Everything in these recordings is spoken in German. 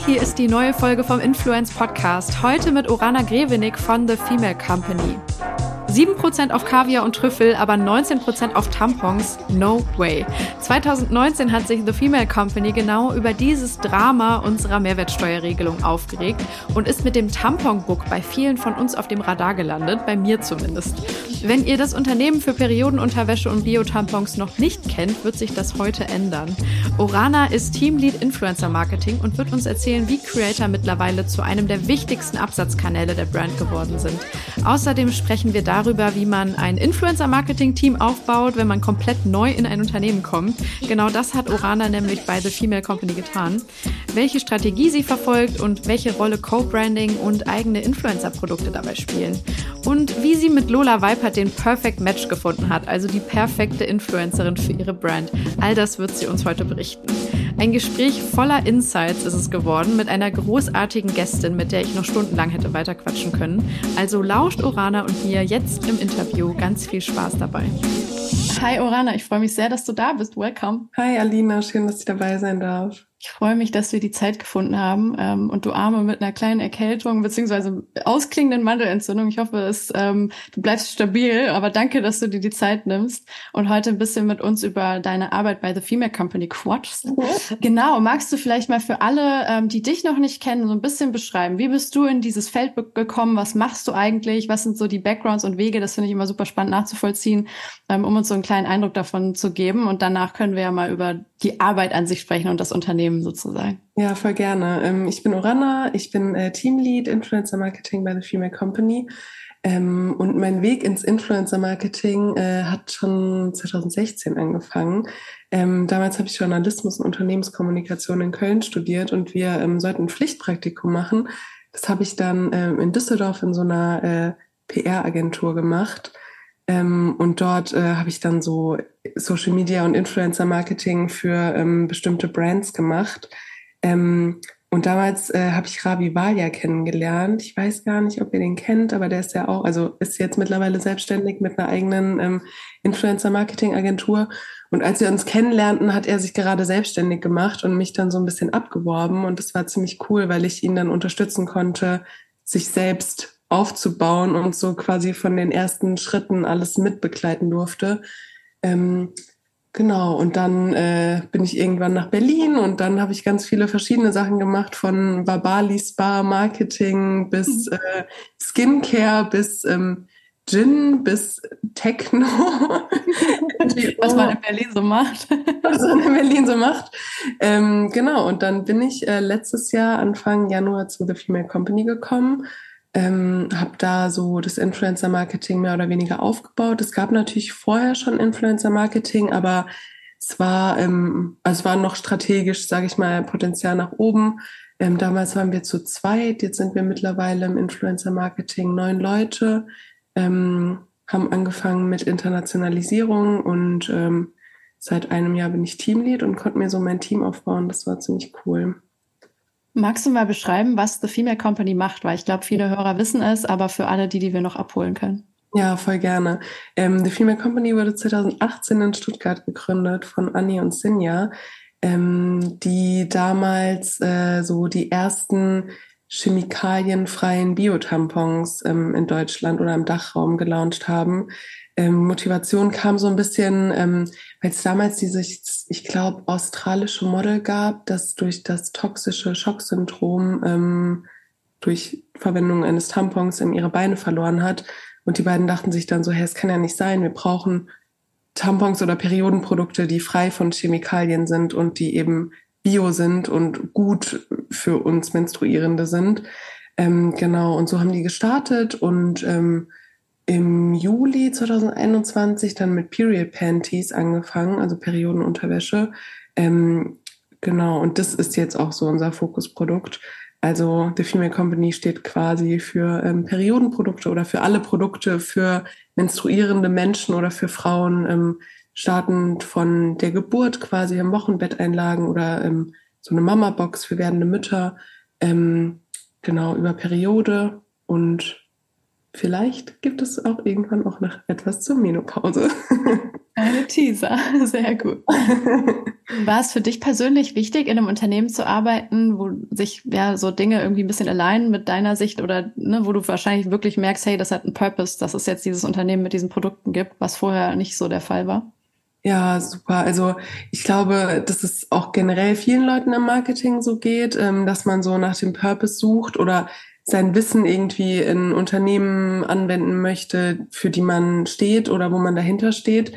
Hi, hier ist die neue Folge vom Influence Podcast. Heute mit Orana Grevenik von The Female Company. 7% auf Kaviar und Trüffel, aber 19% auf Tampons? No way. 2019 hat sich The Female Company genau über dieses Drama unserer Mehrwertsteuerregelung aufgeregt und ist mit dem Tamponbook bei vielen von uns auf dem Radar gelandet, bei mir zumindest. Wenn ihr das Unternehmen für Periodenunterwäsche und Biotampons noch nicht kennt, wird sich das heute ändern. Orana ist Teamlead Influencer Marketing und wird uns erzählen, wie Creator mittlerweile zu einem der wichtigsten Absatzkanäle der Brand geworden sind. Außerdem sprechen wir darüber, wie man ein Influencer-Marketing-Team aufbaut, wenn man komplett neu in ein Unternehmen kommt. Genau das hat Orana nämlich bei The Female Company getan. Welche Strategie sie verfolgt und welche Rolle Co-Branding und eigene Influencer-Produkte dabei spielen. Und wie sie mit Lola Weipert den Perfect Match gefunden hat, also die perfekte Influencerin für ihre Brand. All das wird sie uns heute berichten. Ein Gespräch voller Insights ist es geworden mit einer großartigen Gästin, mit der ich noch stundenlang hätte weiterquatschen können. Also lauscht Orana und mir jetzt im Interview. Ganz viel Spaß dabei. Hi Orana, ich freue mich sehr, dass du da bist. Welcome. Hi Alina, schön, dass ich dabei sein darf. Ich freue mich, dass wir die Zeit gefunden haben ähm, und du Arme mit einer kleinen Erkältung beziehungsweise ausklingenden Mandelentzündung. Ich hoffe, es, ähm, du bleibst stabil, aber danke, dass du dir die Zeit nimmst und heute ein bisschen mit uns über deine Arbeit bei The Female Company quatschst. Mhm. Genau, magst du vielleicht mal für alle, ähm, die dich noch nicht kennen, so ein bisschen beschreiben, wie bist du in dieses Feld gekommen? Was machst du eigentlich? Was sind so die Backgrounds und Wege? Das finde ich immer super spannend nachzuvollziehen, ähm, um uns so einen kleinen Eindruck davon zu geben. Und danach können wir ja mal über die Arbeit an sich sprechen und das Unternehmen sozusagen. Ja, voll gerne. Ähm, ich bin Oranna, ich bin äh, Teamlead Influencer Marketing bei The Female Company. Ähm, und mein Weg ins Influencer Marketing äh, hat schon 2016 angefangen. Ähm, damals habe ich Journalismus und Unternehmenskommunikation in Köln studiert und wir sollten ein Pflichtpraktikum machen. Das habe ich dann in Düsseldorf in so einer äh, PR-Agentur gemacht. Ähm, und dort äh, habe ich dann so Social Media und Influencer Marketing für ähm, bestimmte Brands gemacht. Ähm, und damals äh, habe ich Ravi Valia kennengelernt. Ich weiß gar nicht, ob ihr den kennt, aber der ist ja auch, also ist jetzt mittlerweile selbstständig mit einer eigenen ähm, Influencer-Marketing-Agentur. Und als wir uns kennenlernten, hat er sich gerade selbstständig gemacht und mich dann so ein bisschen abgeworben. Und das war ziemlich cool, weil ich ihn dann unterstützen konnte, sich selbst aufzubauen und so quasi von den ersten Schritten alles mitbegleiten durfte. Ähm, genau, und dann äh, bin ich irgendwann nach Berlin und dann habe ich ganz viele verschiedene Sachen gemacht, von Babali Spa Marketing bis mhm. äh, Skincare bis ähm, Gin bis Techno. Was man in Berlin so macht. Was man in Berlin so macht. Ähm, genau, und dann bin ich äh, letztes Jahr, Anfang Januar, zu The Female Company gekommen ähm, habe da so das Influencer-Marketing mehr oder weniger aufgebaut. Es gab natürlich vorher schon Influencer-Marketing, aber es war, ähm, also es war noch strategisch, sage ich mal, Potenzial nach oben. Ähm, damals waren wir zu zweit, jetzt sind wir mittlerweile im Influencer-Marketing neun Leute, ähm, haben angefangen mit Internationalisierung und ähm, seit einem Jahr bin ich Teamlead und konnte mir so mein Team aufbauen. Das war ziemlich cool. Magst du mal beschreiben, was The Female Company macht? Weil ich glaube, viele Hörer wissen es, aber für alle, die, die wir noch abholen können. Ja, voll gerne. Ähm, The Female Company wurde 2018 in Stuttgart gegründet von Annie und Sinja, ähm, die damals äh, so die ersten chemikalienfreien Biotampons ähm, in Deutschland oder im Dachraum gelauncht haben ähm, Motivation kam so ein bisschen, ähm, weil es damals dieses, ich glaube, australische Model gab, das durch das toxische Schocksyndrom ähm, durch Verwendung eines Tampons in ihre Beine verloren hat. Und die beiden dachten sich dann so, hey, es kann ja nicht sein, wir brauchen Tampons oder Periodenprodukte, die frei von Chemikalien sind und die eben bio sind und gut für uns Menstruierende sind. Ähm, genau, und so haben die gestartet und ähm, im Juli 2021 dann mit Period Panties angefangen, also Periodenunterwäsche. Ähm, genau, und das ist jetzt auch so unser Fokusprodukt. Also The Female Company steht quasi für ähm, Periodenprodukte oder für alle Produkte für menstruierende Menschen oder für Frauen, ähm, startend von der Geburt quasi im Wochenbetteinlagen oder ähm, so eine Mama-Box für werdende Mütter, ähm, genau über Periode und Vielleicht gibt es auch irgendwann auch noch etwas zur Menopause. Eine Teaser, sehr gut. War es für dich persönlich wichtig, in einem Unternehmen zu arbeiten, wo sich ja so Dinge irgendwie ein bisschen allein mit deiner Sicht oder ne, wo du wahrscheinlich wirklich merkst, hey, das hat einen Purpose, dass es jetzt dieses Unternehmen mit diesen Produkten gibt, was vorher nicht so der Fall war? Ja, super. Also ich glaube, dass es auch generell vielen Leuten im Marketing so geht, ähm, dass man so nach dem Purpose sucht oder sein Wissen irgendwie in Unternehmen anwenden möchte, für die man steht oder wo man dahinter steht.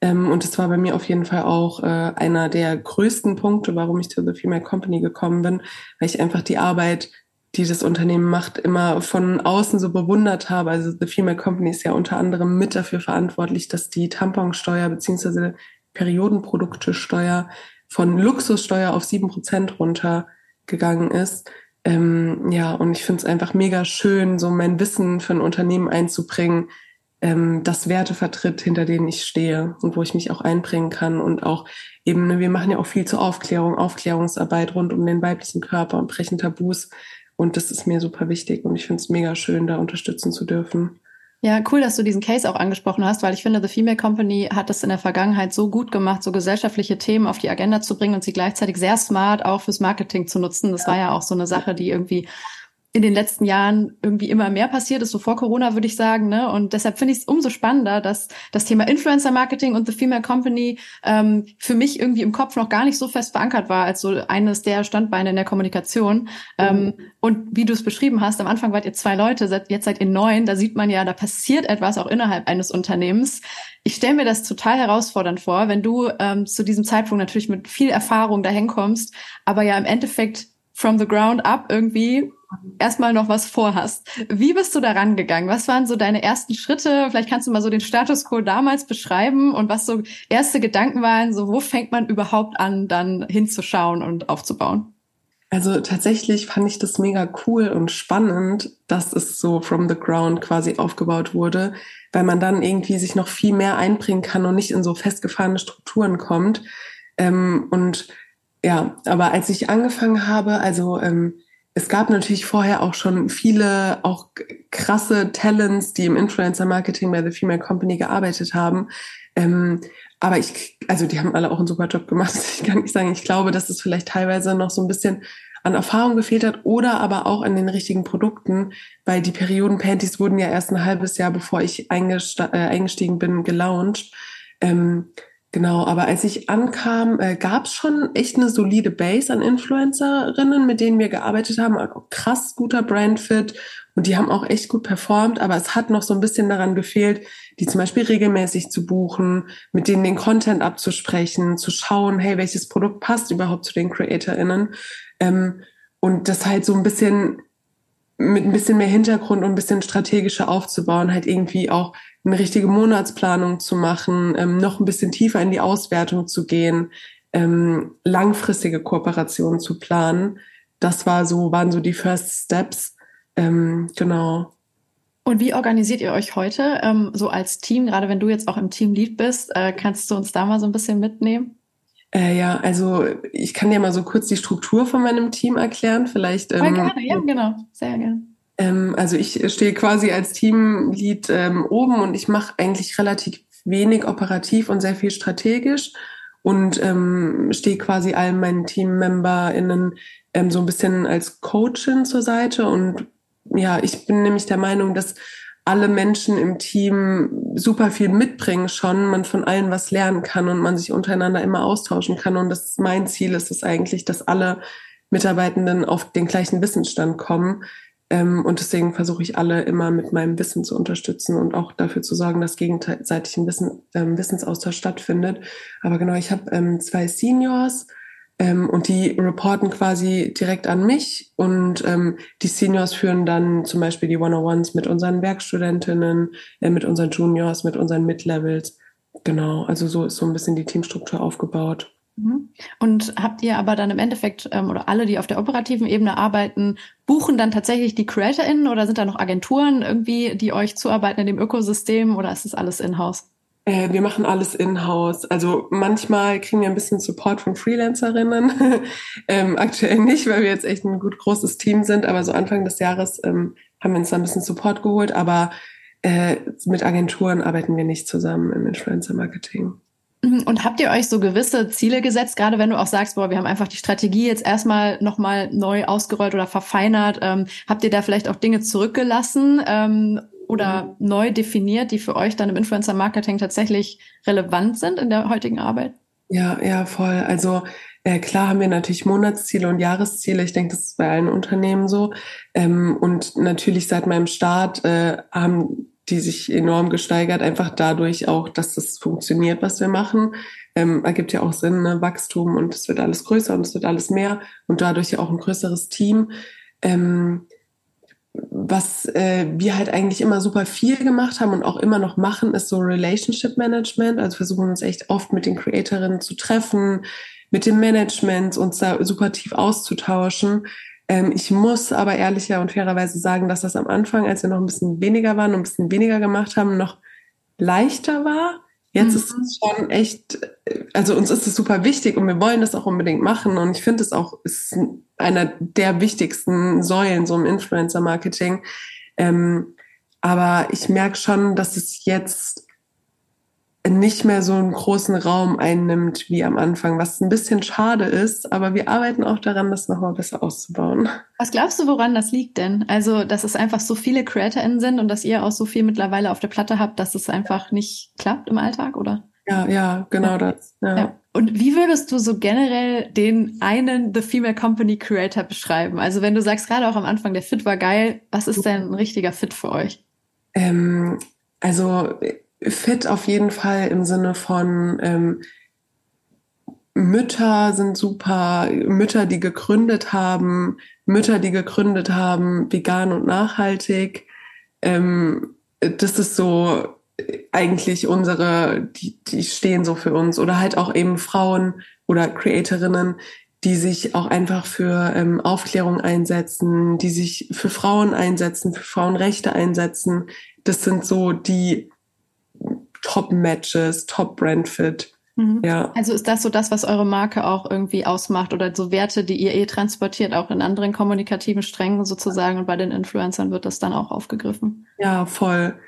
Ähm, und das war bei mir auf jeden Fall auch äh, einer der größten Punkte, warum ich zu The Female Company gekommen bin, weil ich einfach die Arbeit, die das Unternehmen macht, immer von außen so bewundert habe. Also The Female Company ist ja unter anderem mit dafür verantwortlich, dass die Tamponsteuer beziehungsweise Periodenproduktesteuer von Luxussteuer auf sieben Prozent runtergegangen ist. Ähm, ja, und ich finde es einfach mega schön, so mein Wissen für ein Unternehmen einzubringen, ähm, das Werte vertritt, hinter denen ich stehe und wo ich mich auch einbringen kann. Und auch eben, ne, wir machen ja auch viel zur Aufklärung, Aufklärungsarbeit rund um den weiblichen Körper und brechen Tabus. Und das ist mir super wichtig und ich finde es mega schön, da unterstützen zu dürfen. Ja, cool, dass du diesen Case auch angesprochen hast, weil ich finde, The Female Company hat es in der Vergangenheit so gut gemacht, so gesellschaftliche Themen auf die Agenda zu bringen und sie gleichzeitig sehr smart auch fürs Marketing zu nutzen. Das war ja auch so eine Sache, die irgendwie in den letzten Jahren irgendwie immer mehr passiert ist, so vor Corona würde ich sagen. Ne? Und deshalb finde ich es umso spannender, dass das Thema Influencer Marketing und The Female Company ähm, für mich irgendwie im Kopf noch gar nicht so fest verankert war als so eines der Standbeine in der Kommunikation. Mhm. Ähm, und wie du es beschrieben hast, am Anfang wart ihr zwei Leute, jetzt seid ihr neun, da sieht man ja, da passiert etwas auch innerhalb eines Unternehmens. Ich stelle mir das total herausfordernd vor, wenn du ähm, zu diesem Zeitpunkt natürlich mit viel Erfahrung dahin kommst, aber ja im Endeffekt from the ground up irgendwie erstmal noch was vorhast. Wie bist du da rangegangen? Was waren so deine ersten Schritte? Vielleicht kannst du mal so den Status quo damals beschreiben und was so erste Gedanken waren, so wo fängt man überhaupt an, dann hinzuschauen und aufzubauen? Also tatsächlich fand ich das mega cool und spannend, dass es so from the ground quasi aufgebaut wurde, weil man dann irgendwie sich noch viel mehr einbringen kann und nicht in so festgefahrene Strukturen kommt. Ähm, und ja, aber als ich angefangen habe, also ähm, es gab natürlich vorher auch schon viele auch krasse Talents, die im Influencer-Marketing bei The Female Company gearbeitet haben. Ähm, aber ich, also die haben alle auch einen super Job gemacht. Ich kann nicht sagen, ich glaube, dass es vielleicht teilweise noch so ein bisschen an Erfahrung gefehlt hat oder aber auch an den richtigen Produkten, weil die Perioden-Panties wurden ja erst ein halbes Jahr, bevor ich äh, eingestiegen bin, gelauncht. Ähm, Genau, aber als ich ankam, äh, gab es schon echt eine solide Base an Influencerinnen, mit denen wir gearbeitet haben. Krass guter Brandfit und die haben auch echt gut performt, aber es hat noch so ein bisschen daran gefehlt, die zum Beispiel regelmäßig zu buchen, mit denen den Content abzusprechen, zu schauen, hey, welches Produkt passt überhaupt zu den CreatorInnen. Ähm, und das halt so ein bisschen mit ein bisschen mehr Hintergrund und ein bisschen strategischer aufzubauen, halt irgendwie auch eine richtige Monatsplanung zu machen, ähm, noch ein bisschen tiefer in die Auswertung zu gehen, ähm, langfristige Kooperationen zu planen. Das war so, waren so die First Steps. Ähm, genau. Und wie organisiert ihr euch heute ähm, so als Team? Gerade wenn du jetzt auch im Team Lead bist, äh, kannst du uns da mal so ein bisschen mitnehmen? Äh, ja, also ich kann dir mal so kurz die Struktur von meinem Team erklären. Vielleicht. Ähm, gerne, ja, genau, sehr gerne. Ähm, also ich stehe quasi als Teamlead ähm, oben und ich mache eigentlich relativ wenig operativ und sehr viel strategisch und ähm, stehe quasi allen meinen TeammemberInnen ähm, so ein bisschen als Coachin zur Seite. Und ja, ich bin nämlich der Meinung, dass alle Menschen im Team super viel mitbringen schon, man von allen was lernen kann und man sich untereinander immer austauschen kann. Und das ist mein Ziel ist es eigentlich, dass alle Mitarbeitenden auf den gleichen Wissensstand kommen. Ähm, und deswegen versuche ich alle immer mit meinem Wissen zu unterstützen und auch dafür zu sorgen, dass gegenseitig ein Wissen, ähm, Wissensaustausch stattfindet. Aber genau, ich habe ähm, zwei Seniors ähm, und die reporten quasi direkt an mich und ähm, die Seniors führen dann zum Beispiel die One-on-Ones mit unseren Werkstudentinnen, äh, mit unseren Juniors, mit unseren Mid-Levels. Genau, also so ist so ein bisschen die Teamstruktur aufgebaut. Mhm. Und habt ihr aber dann im Endeffekt ähm, oder alle, die auf der operativen Ebene arbeiten, buchen dann tatsächlich die CreatorInnen oder sind da noch Agenturen irgendwie, die euch zuarbeiten in dem Ökosystem oder ist das alles in-house? Äh, wir machen alles in-house. Also manchmal kriegen wir ein bisschen Support von Freelancerinnen. ähm, aktuell nicht, weil wir jetzt echt ein gut großes Team sind. Aber so Anfang des Jahres ähm, haben wir uns da ein bisschen Support geholt. Aber äh, mit Agenturen arbeiten wir nicht zusammen im Influencer-Marketing. Und habt ihr euch so gewisse Ziele gesetzt, gerade wenn du auch sagst, boah, wir haben einfach die Strategie jetzt erstmal nochmal neu ausgerollt oder verfeinert? Ähm, habt ihr da vielleicht auch Dinge zurückgelassen ähm, oder mhm. neu definiert, die für euch dann im Influencer-Marketing tatsächlich relevant sind in der heutigen Arbeit? Ja, ja, voll. Also äh, klar haben wir natürlich Monatsziele und Jahresziele. Ich denke, das ist bei allen Unternehmen so. Ähm, und natürlich seit meinem Start äh, haben die sich enorm gesteigert, einfach dadurch auch, dass das funktioniert, was wir machen. Ähm, ergibt ja auch Sinn, ne? Wachstum und es wird alles größer und es wird alles mehr und dadurch ja auch ein größeres Team. Ähm, was äh, wir halt eigentlich immer super viel gemacht haben und auch immer noch machen, ist so Relationship Management. Also versuchen uns echt oft mit den Creatorinnen zu treffen, mit dem Management uns da super tief auszutauschen. Ähm, ich muss aber ehrlicher und fairerweise sagen, dass das am Anfang, als wir noch ein bisschen weniger waren und ein bisschen weniger gemacht haben, noch leichter war. Jetzt mhm. ist es schon echt, also uns ist es super wichtig und wir wollen das auch unbedingt machen. Und ich finde es auch, ist einer der wichtigsten Säulen so im Influencer-Marketing. Ähm, aber ich merke schon, dass es jetzt nicht mehr so einen großen Raum einnimmt wie am Anfang, was ein bisschen schade ist, aber wir arbeiten auch daran, das nochmal besser auszubauen. Was glaubst du, woran das liegt denn? Also, dass es einfach so viele CreatorInnen sind und dass ihr auch so viel mittlerweile auf der Platte habt, dass es einfach nicht klappt im Alltag, oder? Ja, ja, genau ja. das. Ja. ja. Und wie würdest du so generell den einen The Female Company Creator beschreiben? Also, wenn du sagst, gerade auch am Anfang, der Fit war geil, was ist denn ein richtiger Fit für euch? Ähm, also, fit auf jeden Fall im Sinne von ähm, Mütter sind super, Mütter, die gegründet haben, Mütter, die gegründet haben, vegan und nachhaltig. Ähm, das ist so eigentlich unsere, die, die stehen so für uns. Oder halt auch eben Frauen oder Creatorinnen, die sich auch einfach für ähm, Aufklärung einsetzen, die sich für Frauen einsetzen, für Frauenrechte einsetzen. Das sind so die Top-Matches, Top-Brand-Fit. Mhm. Ja. Also ist das so das, was eure Marke auch irgendwie ausmacht oder so Werte, die ihr eh transportiert, auch in anderen kommunikativen Strängen sozusagen und bei den Influencern wird das dann auch aufgegriffen? Ja, voll,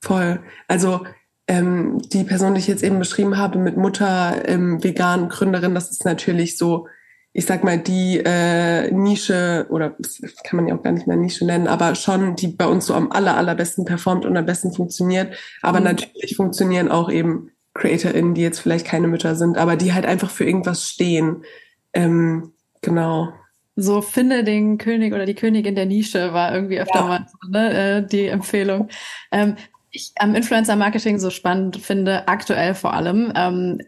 voll. Also ähm, die Person, die ich jetzt eben beschrieben habe mit Mutter, ähm, vegan, Gründerin, das ist natürlich so ich sag mal, die äh, Nische, oder kann man ja auch gar nicht mehr Nische nennen, aber schon, die bei uns so am aller, allerbesten performt und am besten funktioniert. Aber mhm. natürlich funktionieren auch eben CreatorInnen, die jetzt vielleicht keine Mütter sind, aber die halt einfach für irgendwas stehen. Ähm, genau. So finde den König oder die Königin der Nische war irgendwie öfter ja. mal so, ne, äh, die Empfehlung. Ähm, ich am Influencer-Marketing so spannend finde, aktuell vor allem, ähm,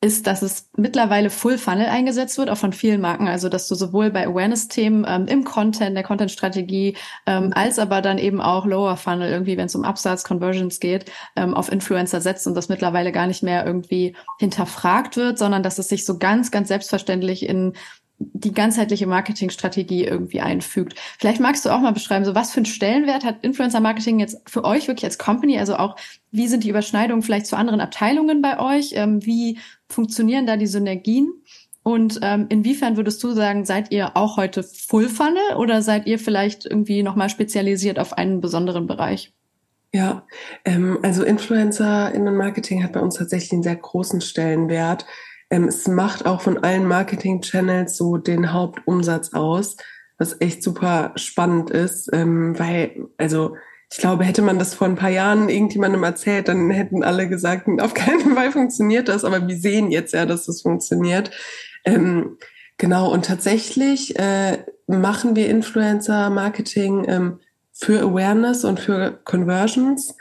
ist, dass es mittlerweile Full Funnel eingesetzt wird, auch von vielen Marken. Also, dass du sowohl bei Awareness-Themen ähm, im Content, der Content-Strategie, ähm, als aber dann eben auch Lower Funnel, irgendwie, wenn es um Upstarts, Conversions geht, ähm, auf Influencer setzt und das mittlerweile gar nicht mehr irgendwie hinterfragt wird, sondern dass es sich so ganz, ganz selbstverständlich in die ganzheitliche Marketingstrategie irgendwie einfügt. Vielleicht magst du auch mal beschreiben, so was für einen Stellenwert hat Influencer Marketing jetzt für euch wirklich als Company? Also auch, wie sind die Überschneidungen vielleicht zu anderen Abteilungen bei euch? Ähm, wie funktionieren da die Synergien? Und ähm, inwiefern würdest du sagen, seid ihr auch heute Full Funnel oder seid ihr vielleicht irgendwie nochmal spezialisiert auf einen besonderen Bereich? Ja, ähm, also Influencer in Marketing hat bei uns tatsächlich einen sehr großen Stellenwert. Ähm, es macht auch von allen Marketing-Channels so den Hauptumsatz aus, was echt super spannend ist, ähm, weil, also ich glaube, hätte man das vor ein paar Jahren irgendjemandem erzählt, dann hätten alle gesagt, auf keinen Fall funktioniert das, aber wir sehen jetzt ja, dass das funktioniert. Ähm, genau, und tatsächlich äh, machen wir Influencer-Marketing ähm, für Awareness und für Conversions.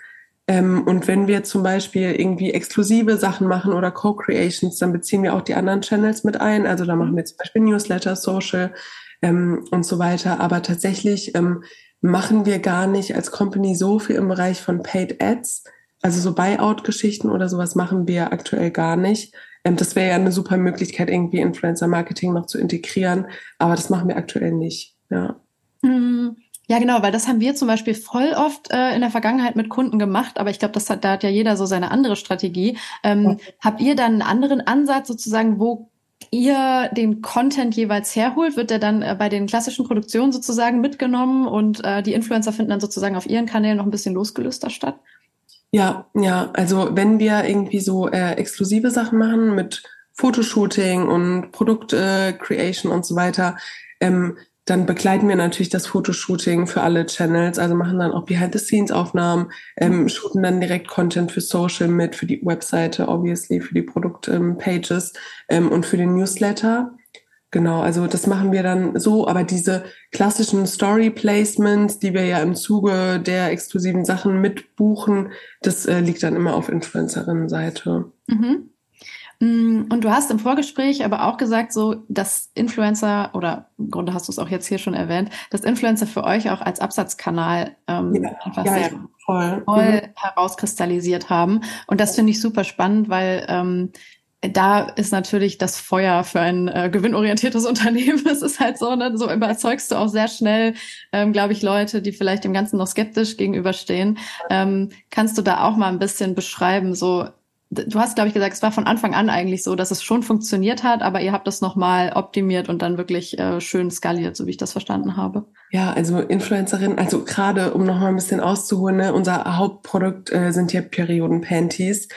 Ähm, und wenn wir zum Beispiel irgendwie exklusive Sachen machen oder Co-Creations, dann beziehen wir auch die anderen Channels mit ein. Also da machen wir zum Beispiel Newsletter, Social ähm, und so weiter. Aber tatsächlich ähm, machen wir gar nicht als Company so viel im Bereich von Paid Ads. Also so Buyout-Geschichten oder sowas machen wir aktuell gar nicht. Ähm, das wäre ja eine super Möglichkeit, irgendwie Influencer-Marketing noch zu integrieren. Aber das machen wir aktuell nicht. Ja. Mhm. Ja, genau, weil das haben wir zum Beispiel voll oft äh, in der Vergangenheit mit Kunden gemacht, aber ich glaube, das hat, da hat ja jeder so seine andere Strategie. Ähm, ja. Habt ihr dann einen anderen Ansatz sozusagen, wo ihr den Content jeweils herholt? Wird der dann äh, bei den klassischen Produktionen sozusagen mitgenommen und äh, die Influencer finden dann sozusagen auf ihren Kanälen noch ein bisschen losgelöster statt? Ja, ja. Also wenn wir irgendwie so äh, exklusive Sachen machen mit Fotoshooting und Produkt-Creation äh, und so weiter, ähm, dann begleiten wir natürlich das Fotoshooting für alle Channels, also machen dann auch Behind-the-Scenes-Aufnahmen, ähm, mhm. shooten dann direkt Content für Social mit, für die Webseite, obviously, für die Produkt-Pages ähm, und für den Newsletter. Genau, also das machen wir dann so, aber diese klassischen Story Placements, die wir ja im Zuge der exklusiven Sachen mitbuchen, das äh, liegt dann immer auf Influencerinnen-Seite. Mhm. Mm, und du hast im Vorgespräch aber auch gesagt, so, dass Influencer, oder im Grunde hast du es auch jetzt hier schon erwähnt, dass Influencer für euch auch als Absatzkanal ähm, ja, einfach ja, sehr ja, voll, voll mhm. herauskristallisiert haben. Und das finde ich super spannend, weil ähm, da ist natürlich das Feuer für ein äh, gewinnorientiertes Unternehmen. Es ist halt so, ne, so überzeugst du auch sehr schnell, ähm, glaube ich, Leute, die vielleicht dem Ganzen noch skeptisch gegenüberstehen. Ähm, kannst du da auch mal ein bisschen beschreiben, so du hast, glaube ich, gesagt, es war von Anfang an eigentlich so, dass es schon funktioniert hat, aber ihr habt das nochmal optimiert und dann wirklich äh, schön skaliert, so wie ich das verstanden habe. Ja, also Influencerin, also gerade um nochmal ein bisschen auszuholen, ne, unser Hauptprodukt äh, sind ja Perioden-Panties.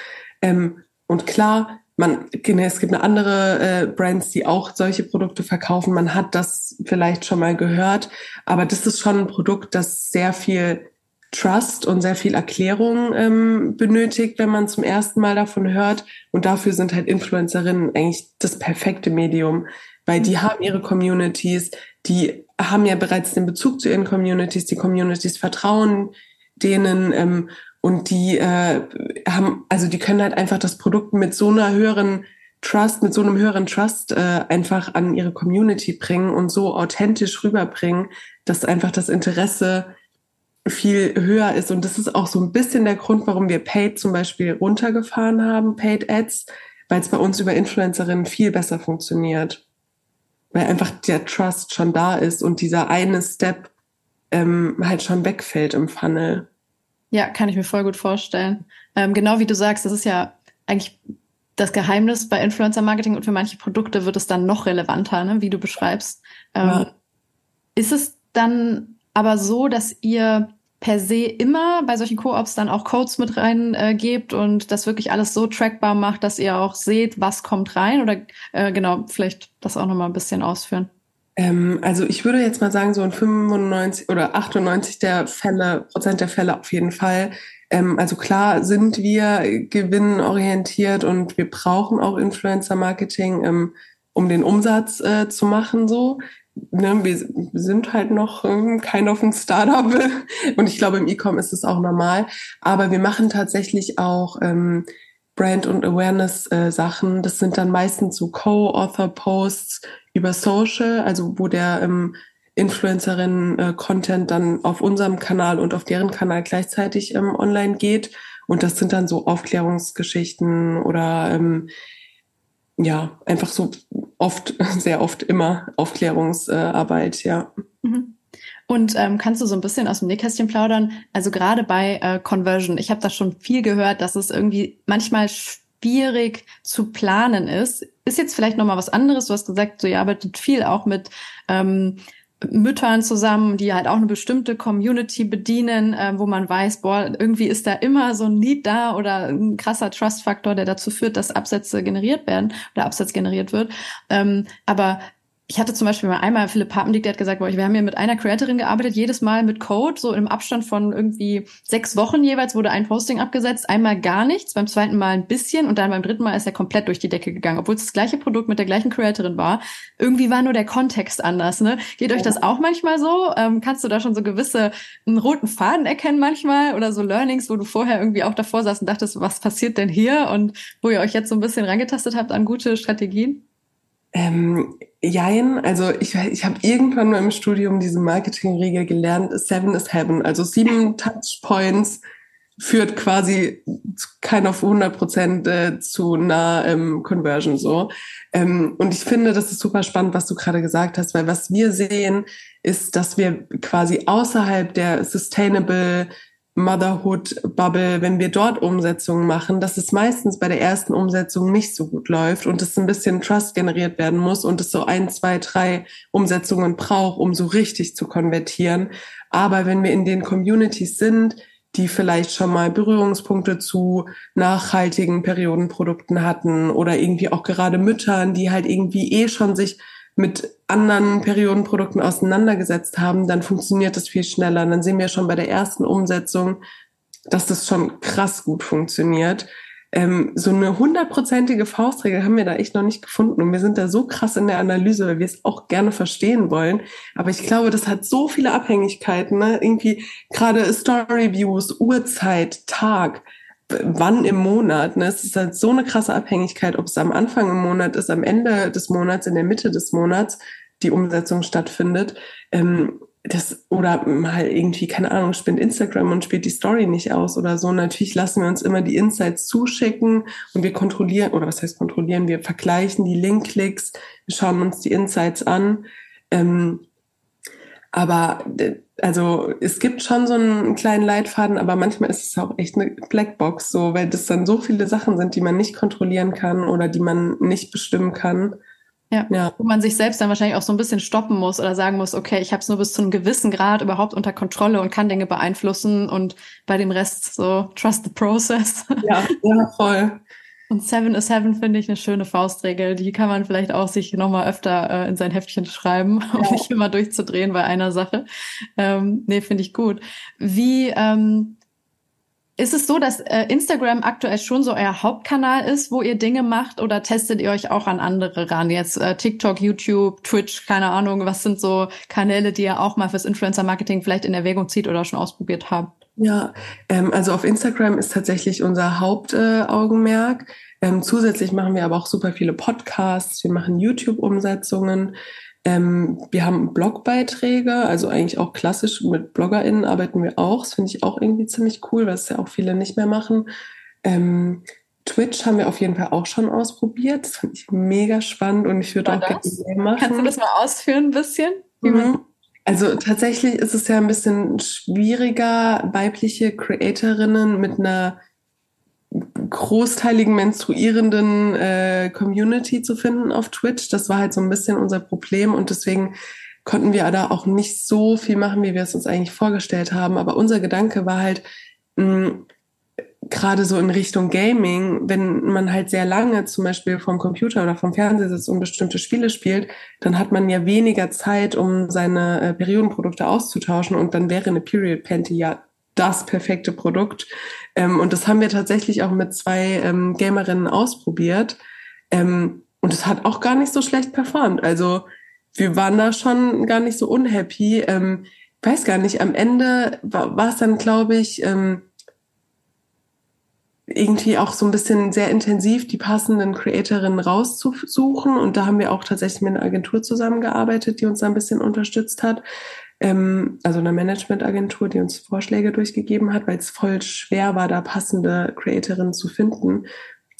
Ähm, und klar, man, es gibt eine andere äh, Brands, die auch solche Produkte verkaufen. Man hat das vielleicht schon mal gehört, aber das ist schon ein Produkt, das sehr viel Trust und sehr viel Erklärung ähm, benötigt, wenn man zum ersten Mal davon hört. Und dafür sind halt Influencerinnen eigentlich das perfekte Medium, weil die haben ihre Communities, die haben ja bereits den Bezug zu ihren Communities, die Communities vertrauen denen ähm, und die äh, haben, also die können halt einfach das Produkt mit so einer höheren Trust, mit so einem höheren Trust äh, einfach an ihre Community bringen und so authentisch rüberbringen, dass einfach das Interesse viel höher ist. Und das ist auch so ein bisschen der Grund, warum wir Paid zum Beispiel runtergefahren haben, Paid Ads, weil es bei uns über Influencerinnen viel besser funktioniert. Weil einfach der Trust schon da ist und dieser eine Step ähm, halt schon wegfällt im Funnel. Ja, kann ich mir voll gut vorstellen. Ähm, genau wie du sagst, das ist ja eigentlich das Geheimnis bei Influencer-Marketing und für manche Produkte wird es dann noch relevanter, ne, wie du beschreibst. Ähm, ja. Ist es dann aber so, dass ihr per se immer bei solchen Koops dann auch Codes mit reingebt äh, und das wirklich alles so trackbar macht, dass ihr auch seht, was kommt rein? Oder äh, genau, vielleicht das auch nochmal ein bisschen ausführen. Ähm, also ich würde jetzt mal sagen, so in 95 oder 98 der Fälle, Prozent der Fälle auf jeden Fall. Ähm, also klar sind wir gewinnorientiert und wir brauchen auch Influencer-Marketing, ähm, um den Umsatz äh, zu machen so ne, wir sind halt noch ähm, kein auf ein Startup und ich glaube im E-Com ist es auch normal. Aber wir machen tatsächlich auch ähm, Brand- und Awareness-Sachen. das sind dann meistens so Co-Author-Posts über Social, also wo der ähm, Influencerin-Content dann auf unserem Kanal und auf deren Kanal gleichzeitig ähm, online geht. Und das sind dann so Aufklärungsgeschichten oder ähm, ja, einfach so oft, sehr oft immer Aufklärungsarbeit, ja. Mhm. Und ähm, kannst du so ein bisschen aus dem Nähkästchen plaudern? Also gerade bei äh, Conversion, ich habe da schon viel gehört, dass es irgendwie manchmal schwierig zu planen ist. Ist jetzt vielleicht noch mal was anderes. Du hast gesagt, so ihr arbeitet viel auch mit ähm, Müttern zusammen, die halt auch eine bestimmte Community bedienen, äh, wo man weiß, boah, irgendwie ist da immer so ein Lied da oder ein krasser Trust-Faktor, der dazu führt, dass Absätze generiert werden oder Absatz generiert wird. Ähm, aber ich hatte zum Beispiel mal einmal Philipp Papendick, der hat gesagt, boah, wir haben hier mit einer Creatorin gearbeitet, jedes Mal mit Code, so im Abstand von irgendwie sechs Wochen jeweils wurde ein Posting abgesetzt, einmal gar nichts, beim zweiten Mal ein bisschen und dann beim dritten Mal ist er komplett durch die Decke gegangen, obwohl es das gleiche Produkt mit der gleichen Creatorin war. Irgendwie war nur der Kontext anders, ne? Geht euch das auch manchmal so? Ähm, kannst du da schon so gewisse einen roten Faden erkennen manchmal oder so Learnings, wo du vorher irgendwie auch davor saß und dachtest, was passiert denn hier und wo ihr euch jetzt so ein bisschen rangetastet habt an gute Strategien? Ähm, jein, also ich, ich habe irgendwann mal im Studium diese Marketingregel gelernt, Seven is Heaven, also sieben Touchpoints führt quasi kein auf 100 Prozent äh, zu einer ähm, Conversion so. Ähm, und ich finde, das ist super spannend, was du gerade gesagt hast, weil was wir sehen, ist, dass wir quasi außerhalb der Sustainable Motherhood-Bubble, wenn wir dort Umsetzungen machen, dass es meistens bei der ersten Umsetzung nicht so gut läuft und es ein bisschen Trust generiert werden muss und es so ein, zwei, drei Umsetzungen braucht, um so richtig zu konvertieren. Aber wenn wir in den Communities sind, die vielleicht schon mal Berührungspunkte zu nachhaltigen Periodenprodukten hatten oder irgendwie auch gerade Müttern, die halt irgendwie eh schon sich mit anderen Periodenprodukten auseinandergesetzt haben, dann funktioniert das viel schneller. Und dann sehen wir schon bei der ersten Umsetzung, dass das schon krass gut funktioniert. Ähm, so eine hundertprozentige Faustregel haben wir da echt noch nicht gefunden. Und wir sind da so krass in der Analyse, weil wir es auch gerne verstehen wollen. Aber ich glaube, das hat so viele Abhängigkeiten. Ne? Irgendwie gerade Storyviews, Uhrzeit, Tag, wann im Monat. Ne? Es ist halt so eine krasse Abhängigkeit, ob es am Anfang im Monat ist, am Ende des Monats, in der Mitte des Monats die Umsetzung stattfindet. Ähm, das oder mal irgendwie, keine Ahnung, spinnt Instagram und spielt die Story nicht aus oder so. Natürlich lassen wir uns immer die Insights zuschicken und wir kontrollieren, oder was heißt kontrollieren, wir vergleichen die Link-Klicks, wir schauen uns die Insights an. Ähm, aber also es gibt schon so einen kleinen Leitfaden, aber manchmal ist es auch echt eine Blackbox, so, weil das dann so viele Sachen sind, die man nicht kontrollieren kann oder die man nicht bestimmen kann. Ja. ja. Wo man sich selbst dann wahrscheinlich auch so ein bisschen stoppen muss oder sagen muss, okay, ich habe es nur bis zu einem gewissen Grad überhaupt unter Kontrolle und kann Dinge beeinflussen und bei dem Rest so trust the process. Ja, ja, voll. Und Seven is Heaven finde ich eine schöne Faustregel. Die kann man vielleicht auch sich nochmal öfter äh, in sein Heftchen schreiben, um ja. nicht immer durchzudrehen bei einer Sache. Ähm, nee, finde ich gut. Wie ähm, ist es so, dass äh, Instagram aktuell schon so euer Hauptkanal ist, wo ihr Dinge macht oder testet ihr euch auch an andere ran? Jetzt äh, TikTok, YouTube, Twitch, keine Ahnung, was sind so Kanäle, die ihr auch mal fürs Influencer-Marketing vielleicht in Erwägung zieht oder schon ausprobiert habt? Ja, ähm, also auf Instagram ist tatsächlich unser Hauptaugenmerk. Äh, ähm, zusätzlich machen wir aber auch super viele Podcasts, wir machen YouTube-Umsetzungen, ähm, wir haben Blogbeiträge, also eigentlich auch klassisch mit BloggerInnen arbeiten wir auch. Das finde ich auch irgendwie ziemlich cool, es ja auch viele nicht mehr machen. Ähm, Twitch haben wir auf jeden Fall auch schon ausprobiert. Das finde ich mega spannend und ich würde auch gerne mehr machen. Kannst du das mal ausführen ein bisschen? Mhm. Also tatsächlich ist es ja ein bisschen schwieriger, weibliche Creatorinnen mit einer großteiligen menstruierenden äh, Community zu finden auf Twitch. Das war halt so ein bisschen unser Problem und deswegen konnten wir da auch nicht so viel machen, wie wir es uns eigentlich vorgestellt haben. Aber unser Gedanke war halt, mh, gerade so in Richtung Gaming, wenn man halt sehr lange zum Beispiel vom Computer oder vom Fernseher sitzt und bestimmte Spiele spielt, dann hat man ja weniger Zeit, um seine äh, Periodenprodukte auszutauschen und dann wäre eine Period Panty ja das perfekte Produkt. Ähm, und das haben wir tatsächlich auch mit zwei ähm, Gamerinnen ausprobiert. Ähm, und es hat auch gar nicht so schlecht performt. Also wir waren da schon gar nicht so unhappy. Ähm, weiß gar nicht, am Ende war, es dann, glaube ich, ähm, irgendwie auch so ein bisschen sehr intensiv die passenden Creatorinnen rauszusuchen. Und da haben wir auch tatsächlich mit einer Agentur zusammengearbeitet, die uns da ein bisschen unterstützt hat ähm, also einer Managementagentur, die uns Vorschläge durchgegeben hat, weil es voll schwer war, da passende Creatorinnen zu finden.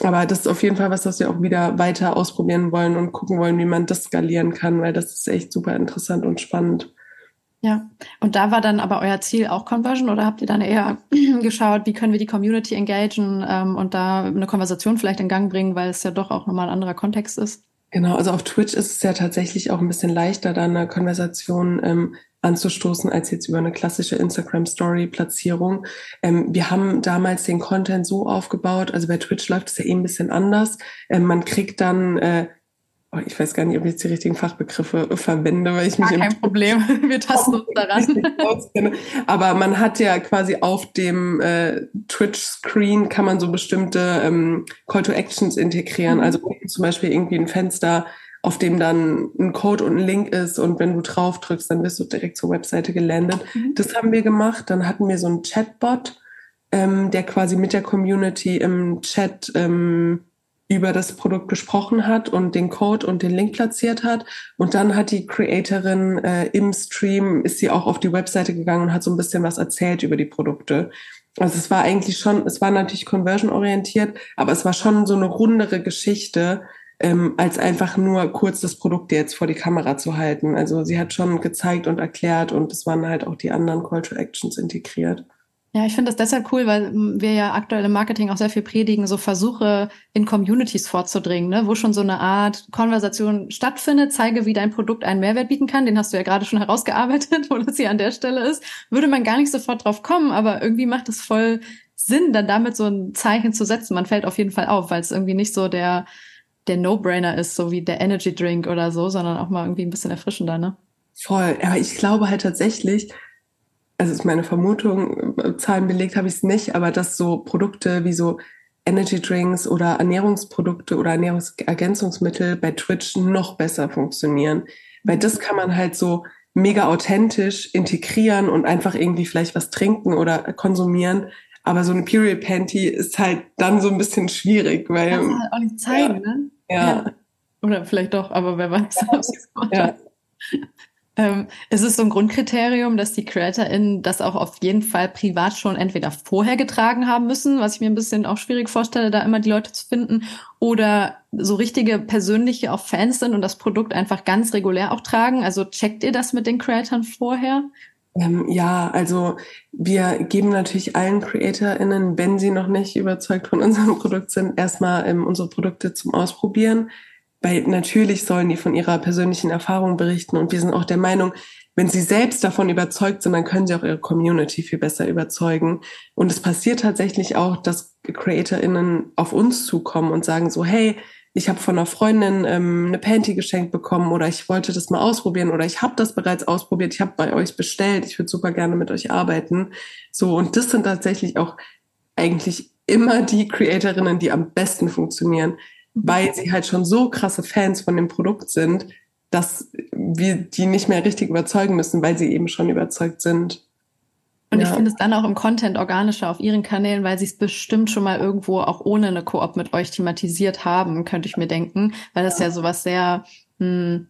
Aber das ist auf jeden Fall was, das wir auch wieder weiter ausprobieren wollen und gucken wollen, wie man das skalieren kann, weil das ist echt super interessant und spannend. Ja, und da war dann aber euer Ziel auch Conversion oder habt ihr dann eher geschaut, wie können wir die Community engagen ähm, und da eine Konversation vielleicht in Gang bringen, weil es ja doch auch nochmal ein anderer Kontext ist? Genau, also auf Twitch ist es ja tatsächlich auch ein bisschen leichter, da eine Konversation ähm, anzustoßen als jetzt über eine klassische Instagram Story Platzierung. Ähm, wir haben damals den Content so aufgebaut, also bei Twitch läuft es ja eh ein bisschen anders. Ähm, man kriegt dann äh, ich weiß gar nicht, ob ich jetzt die richtigen Fachbegriffe verwende, weil ich mich. Gar kein Problem, wir tasten uns daran. Aber man hat ja quasi auf dem äh, Twitch-Screen kann man so bestimmte ähm, Call to Actions integrieren. Mhm. Also zum Beispiel irgendwie ein Fenster auf dem dann ein Code und ein Link ist und wenn du drauf drückst, dann wirst du direkt zur Webseite gelandet. Mhm. Das haben wir gemacht. Dann hatten wir so einen Chatbot, ähm, der quasi mit der Community im Chat ähm, über das Produkt gesprochen hat und den Code und den Link platziert hat. Und dann hat die Creatorin äh, im Stream, ist sie auch auf die Webseite gegangen und hat so ein bisschen was erzählt über die Produkte. Also es war eigentlich schon, es war natürlich conversion orientiert, aber es war schon so eine rundere Geschichte, ähm, als einfach nur kurz das Produkt jetzt vor die Kamera zu halten. Also sie hat schon gezeigt und erklärt und es waren halt auch die anderen Call to Actions integriert. Ja, ich finde das deshalb cool, weil wir ja aktuell im Marketing auch sehr viel predigen, so Versuche in Communities vorzudringen, ne? wo schon so eine Art Konversation stattfindet, zeige, wie dein Produkt einen Mehrwert bieten kann. Den hast du ja gerade schon herausgearbeitet, wo das hier an der Stelle ist. Würde man gar nicht sofort drauf kommen, aber irgendwie macht es voll Sinn, dann damit so ein Zeichen zu setzen. Man fällt auf jeden Fall auf, weil es irgendwie nicht so der, der No-Brainer ist, so wie der Energy Drink oder so, sondern auch mal irgendwie ein bisschen erfrischender, ne? Voll. Aber ich glaube halt tatsächlich, also ist meine Vermutung, Zahlen belegt habe ich es nicht, aber dass so Produkte wie so Energy Drinks oder Ernährungsprodukte oder Ernährungsergänzungsmittel bei Twitch noch besser funktionieren. Weil das kann man halt so mega authentisch integrieren und einfach irgendwie vielleicht was trinken oder konsumieren. Aber so eine Period Panty ist halt dann so ein bisschen schwierig, weil. Kannst du halt auch nicht zeigen, ja, ne? Ja. ja. Oder vielleicht doch, aber wer weiß. Ja. Ähm, ist es so ein Grundkriterium, dass die CreatorInnen das auch auf jeden Fall privat schon entweder vorher getragen haben müssen, was ich mir ein bisschen auch schwierig vorstelle, da immer die Leute zu finden, oder so richtige persönliche auch Fans sind und das Produkt einfach ganz regulär auch tragen? Also checkt ihr das mit den Creatoren vorher? Ähm, ja, also wir geben natürlich allen CreatorInnen, wenn sie noch nicht überzeugt von unserem Produkt sind, erstmal ähm, unsere Produkte zum Ausprobieren weil natürlich sollen die von ihrer persönlichen Erfahrung berichten und wir sind auch der Meinung, wenn sie selbst davon überzeugt sind, dann können sie auch ihre Community viel besser überzeugen. Und es passiert tatsächlich auch, dass CreatorInnen auf uns zukommen und sagen so, hey, ich habe von einer Freundin ähm, eine Panty geschenkt bekommen oder ich wollte das mal ausprobieren oder ich habe das bereits ausprobiert, ich habe bei euch bestellt, ich würde super gerne mit euch arbeiten. So, und das sind tatsächlich auch eigentlich immer die Creatorinnen, die am besten funktionieren, weil sie halt schon so krasse Fans von dem Produkt sind, dass wir die nicht mehr richtig überzeugen müssen, weil sie eben schon überzeugt sind. Und ja. ich finde es dann auch im Content organischer auf ihren Kanälen, weil sie es bestimmt schon mal irgendwo auch ohne eine Koop mit euch thematisiert haben, könnte ich mir denken, weil das ja, ja sowas sehr mh, hm,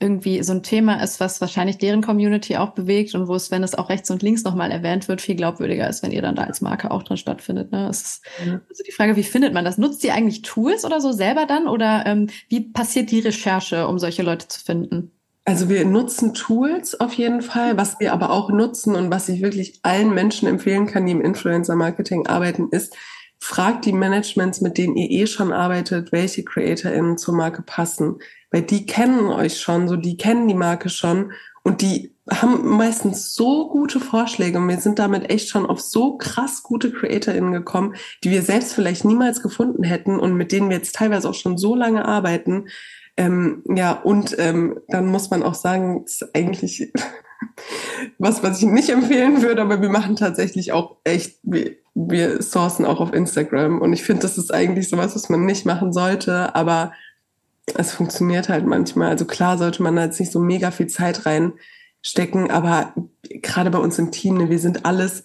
irgendwie so ein Thema ist, was wahrscheinlich deren Community auch bewegt und wo es, wenn es auch rechts und links nochmal erwähnt wird, viel glaubwürdiger ist, wenn ihr dann da als Marke auch drin stattfindet. Ne? Ist ja. also die Frage, wie findet man das? Nutzt ihr eigentlich Tools oder so selber dann oder ähm, wie passiert die Recherche, um solche Leute zu finden? Also wir nutzen Tools auf jeden Fall. Was wir aber auch nutzen und was ich wirklich allen Menschen empfehlen kann, die im Influencer-Marketing arbeiten, ist, fragt die Managements, mit denen ihr eh schon arbeitet, welche CreatorInnen zur Marke passen. Weil die kennen euch schon, so die kennen die Marke schon. Und die haben meistens so gute Vorschläge. Und wir sind damit echt schon auf so krass gute CreatorInnen gekommen, die wir selbst vielleicht niemals gefunden hätten und mit denen wir jetzt teilweise auch schon so lange arbeiten. Ähm, ja, und ähm, dann muss man auch sagen, ist eigentlich was, was ich nicht empfehlen würde, aber wir machen tatsächlich auch echt, wir, wir sourcen auch auf Instagram. Und ich finde, das ist eigentlich sowas, was man nicht machen sollte, aber es funktioniert halt manchmal. Also klar sollte man da jetzt nicht so mega viel Zeit reinstecken, aber gerade bei uns im Team, ne, wir sind alles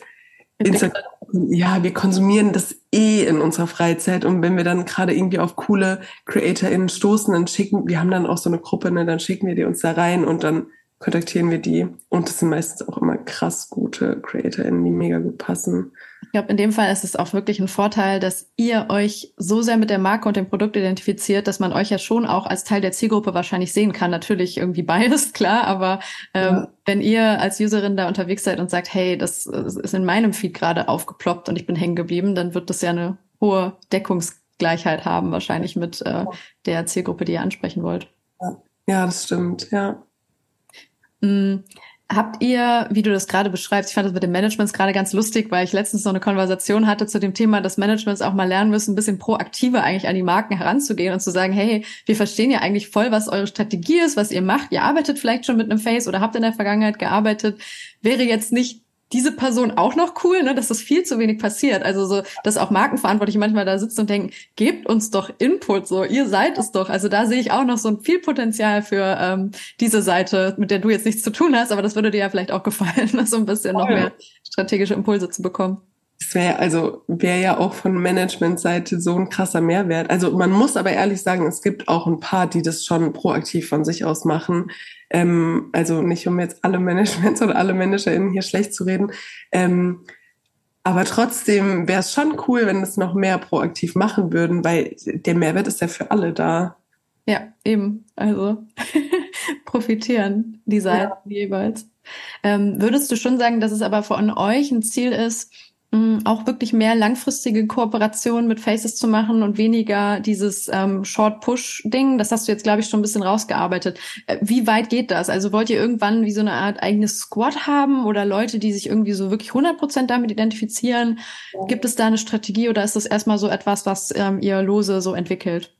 Instagram, ja, wir konsumieren das eh in unserer Freizeit. Und wenn wir dann gerade irgendwie auf coole CreatorInnen stoßen, dann schicken, wir haben dann auch so eine Gruppe, ne, dann schicken wir die uns da rein und dann kontaktieren wir die. Und das sind meistens auch immer krass gute CreatorInnen, die mega gut passen. Ich glaube, in dem Fall ist es auch wirklich ein Vorteil, dass ihr euch so sehr mit der Marke und dem Produkt identifiziert, dass man euch ja schon auch als Teil der Zielgruppe wahrscheinlich sehen kann. Natürlich irgendwie biased, klar, aber ähm, ja. wenn ihr als Userin da unterwegs seid und sagt, hey, das ist in meinem Feed gerade aufgeploppt und ich bin hängen geblieben, dann wird das ja eine hohe Deckungsgleichheit haben, wahrscheinlich mit äh, der Zielgruppe, die ihr ansprechen wollt. Ja, ja das stimmt, ja. Mm, Habt ihr, wie du das gerade beschreibst, ich fand das mit dem Management gerade ganz lustig, weil ich letztens noch eine Konversation hatte zu dem Thema, dass Managements auch mal lernen müssen, ein bisschen proaktiver eigentlich an die Marken heranzugehen und zu sagen, hey, wir verstehen ja eigentlich voll, was eure Strategie ist, was ihr macht. Ihr arbeitet vielleicht schon mit einem Face oder habt in der Vergangenheit gearbeitet. Wäre jetzt nicht diese Person auch noch cool, ne, dass das viel zu wenig passiert. Also so, dass auch Markenverantwortliche manchmal da sitzen und denken, gebt uns doch Input, so ihr seid es doch. Also da sehe ich auch noch so ein viel Potenzial für ähm, diese Seite, mit der du jetzt nichts zu tun hast, aber das würde dir ja vielleicht auch gefallen, so ein bisschen noch mehr strategische Impulse zu bekommen. Das wäre also wäre ja auch von Managementseite so ein krasser Mehrwert. Also man muss aber ehrlich sagen, es gibt auch ein paar, die das schon proaktiv von sich aus machen. Ähm, also nicht um jetzt alle Managements oder alle ManagerInnen hier schlecht zu reden. Ähm, aber trotzdem wäre es schon cool, wenn es noch mehr proaktiv machen würden, weil der Mehrwert ist ja für alle da. Ja, eben. Also profitieren, die Seiten ja. jeweils. Ähm, würdest du schon sagen, dass es aber von euch ein Ziel ist, auch wirklich mehr langfristige Kooperationen mit Faces zu machen und weniger dieses ähm, Short-Push-Ding. Das hast du jetzt, glaube ich, schon ein bisschen rausgearbeitet. Äh, wie weit geht das? Also wollt ihr irgendwann wie so eine Art eigenes Squad haben oder Leute, die sich irgendwie so wirklich 100 Prozent damit identifizieren? Gibt es da eine Strategie oder ist das erstmal so etwas, was ähm, ihr lose so entwickelt?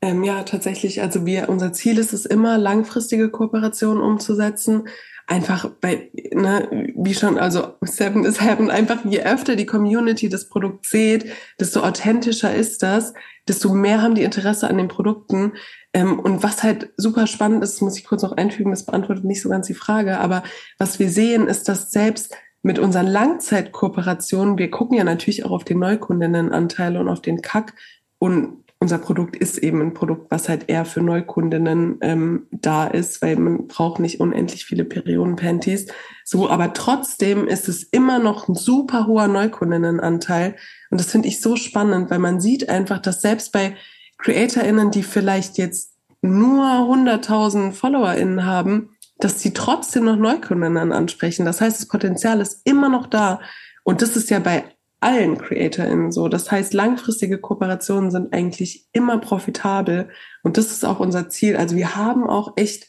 Ähm, ja, tatsächlich. Also wir, unser Ziel ist es immer, langfristige Kooperationen umzusetzen einfach bei, ne, wie schon, also Seven is Heaven, einfach je öfter die Community das Produkt sieht, desto authentischer ist das, desto mehr haben die Interesse an den Produkten. Ähm, und was halt super spannend ist, muss ich kurz noch einfügen, das beantwortet nicht so ganz die Frage, aber was wir sehen, ist, dass selbst mit unseren Langzeitkooperationen, wir gucken ja natürlich auch auf den Neukundinnenanteil und auf den Kack und unser Produkt ist eben ein Produkt, was halt eher für Neukundinnen ähm, da ist, weil man braucht nicht unendlich viele Perioden-Panties. So, aber trotzdem ist es immer noch ein super hoher Neukundinnenanteil. Und das finde ich so spannend, weil man sieht einfach, dass selbst bei CreatorInnen, die vielleicht jetzt nur 100.000 FollowerInnen haben, dass sie trotzdem noch Neukundinnen ansprechen. Das heißt, das Potenzial ist immer noch da. Und das ist ja bei allen CreatorInnen so. Das heißt, langfristige Kooperationen sind eigentlich immer profitabel und das ist auch unser Ziel. Also wir haben auch echt,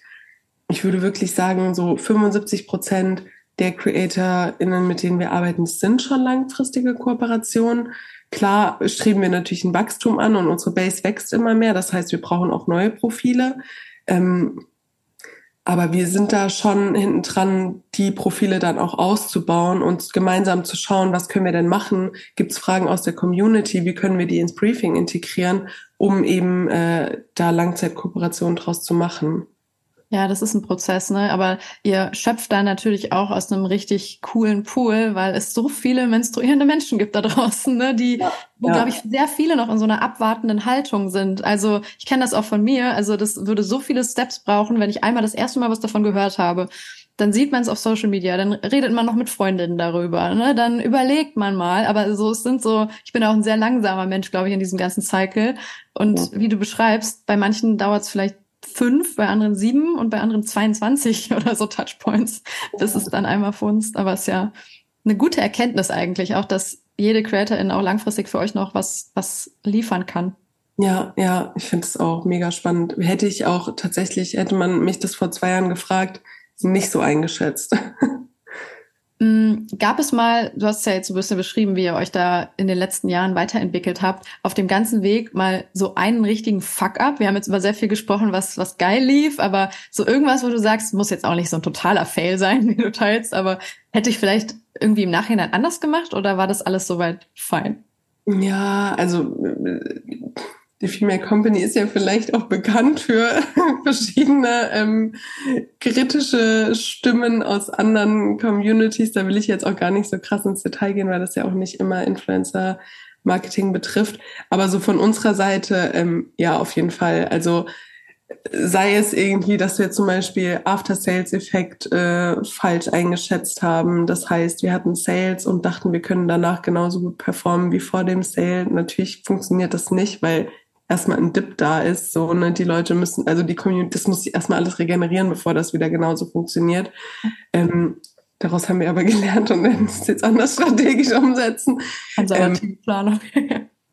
ich würde wirklich sagen, so 75 Prozent der CreatorInnen, mit denen wir arbeiten, sind schon langfristige Kooperationen. Klar streben wir natürlich ein Wachstum an und unsere Base wächst immer mehr. Das heißt, wir brauchen auch neue Profile. Ähm, aber wir sind da schon hinten dran, die Profile dann auch auszubauen und gemeinsam zu schauen, was können wir denn machen? Gibt es Fragen aus der Community? Wie können wir die ins Briefing integrieren, um eben äh, da Langzeitkooperationen draus zu machen? Ja, das ist ein Prozess, ne? Aber ihr schöpft da natürlich auch aus einem richtig coolen Pool, weil es so viele menstruierende Menschen gibt da draußen, ne? Die, ja, wo, ja. glaube ich, sehr viele noch in so einer abwartenden Haltung sind. Also ich kenne das auch von mir. Also das würde so viele Steps brauchen, wenn ich einmal das erste Mal was davon gehört habe. Dann sieht man es auf Social Media, dann redet man noch mit Freundinnen darüber, ne? Dann überlegt man mal. Aber so, es sind so, ich bin auch ein sehr langsamer Mensch, glaube ich, in diesem ganzen Cycle. Und ja. wie du beschreibst, bei manchen dauert es vielleicht fünf, bei anderen sieben und bei anderen 22 oder so Touchpoints, bis es dann einmal funzt. Aber es ist ja eine gute Erkenntnis eigentlich, auch dass jede Creatorin auch langfristig für euch noch was, was liefern kann. Ja, ja, ich finde es auch mega spannend. Hätte ich auch tatsächlich, hätte man mich das vor zwei Jahren gefragt, nicht so eingeschätzt. Mm, gab es mal, du hast ja jetzt ein bisschen beschrieben, wie ihr euch da in den letzten Jahren weiterentwickelt habt, auf dem ganzen Weg mal so einen richtigen Fuck-up? Wir haben jetzt über sehr viel gesprochen, was, was geil lief, aber so irgendwas, wo du sagst, muss jetzt auch nicht so ein totaler Fail sein, wie du teilst, aber hätte ich vielleicht irgendwie im Nachhinein anders gemacht oder war das alles soweit fein? Ja, also die Female Company ist ja vielleicht auch bekannt für verschiedene ähm, kritische Stimmen aus anderen Communities. Da will ich jetzt auch gar nicht so krass ins Detail gehen, weil das ja auch nicht immer Influencer Marketing betrifft. Aber so von unserer Seite, ähm, ja, auf jeden Fall. Also sei es irgendwie, dass wir zum Beispiel After-Sales-Effekt äh, falsch eingeschätzt haben. Das heißt, wir hatten Sales und dachten, wir können danach genauso gut performen wie vor dem Sale. Natürlich funktioniert das nicht, weil erstmal ein Dip da ist. So, ne, die Leute müssen, also die Community, das muss sich erstmal alles regenerieren, bevor das wieder genauso funktioniert. Ähm, daraus haben wir aber gelernt und werden es jetzt anders strategisch umsetzen. Konservative ähm, Planung.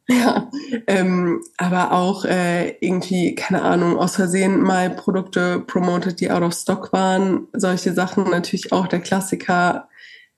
ja, ähm, aber auch äh, irgendwie, keine Ahnung, aus Versehen mal Produkte promoted, die out of stock waren. Solche Sachen natürlich auch der Klassiker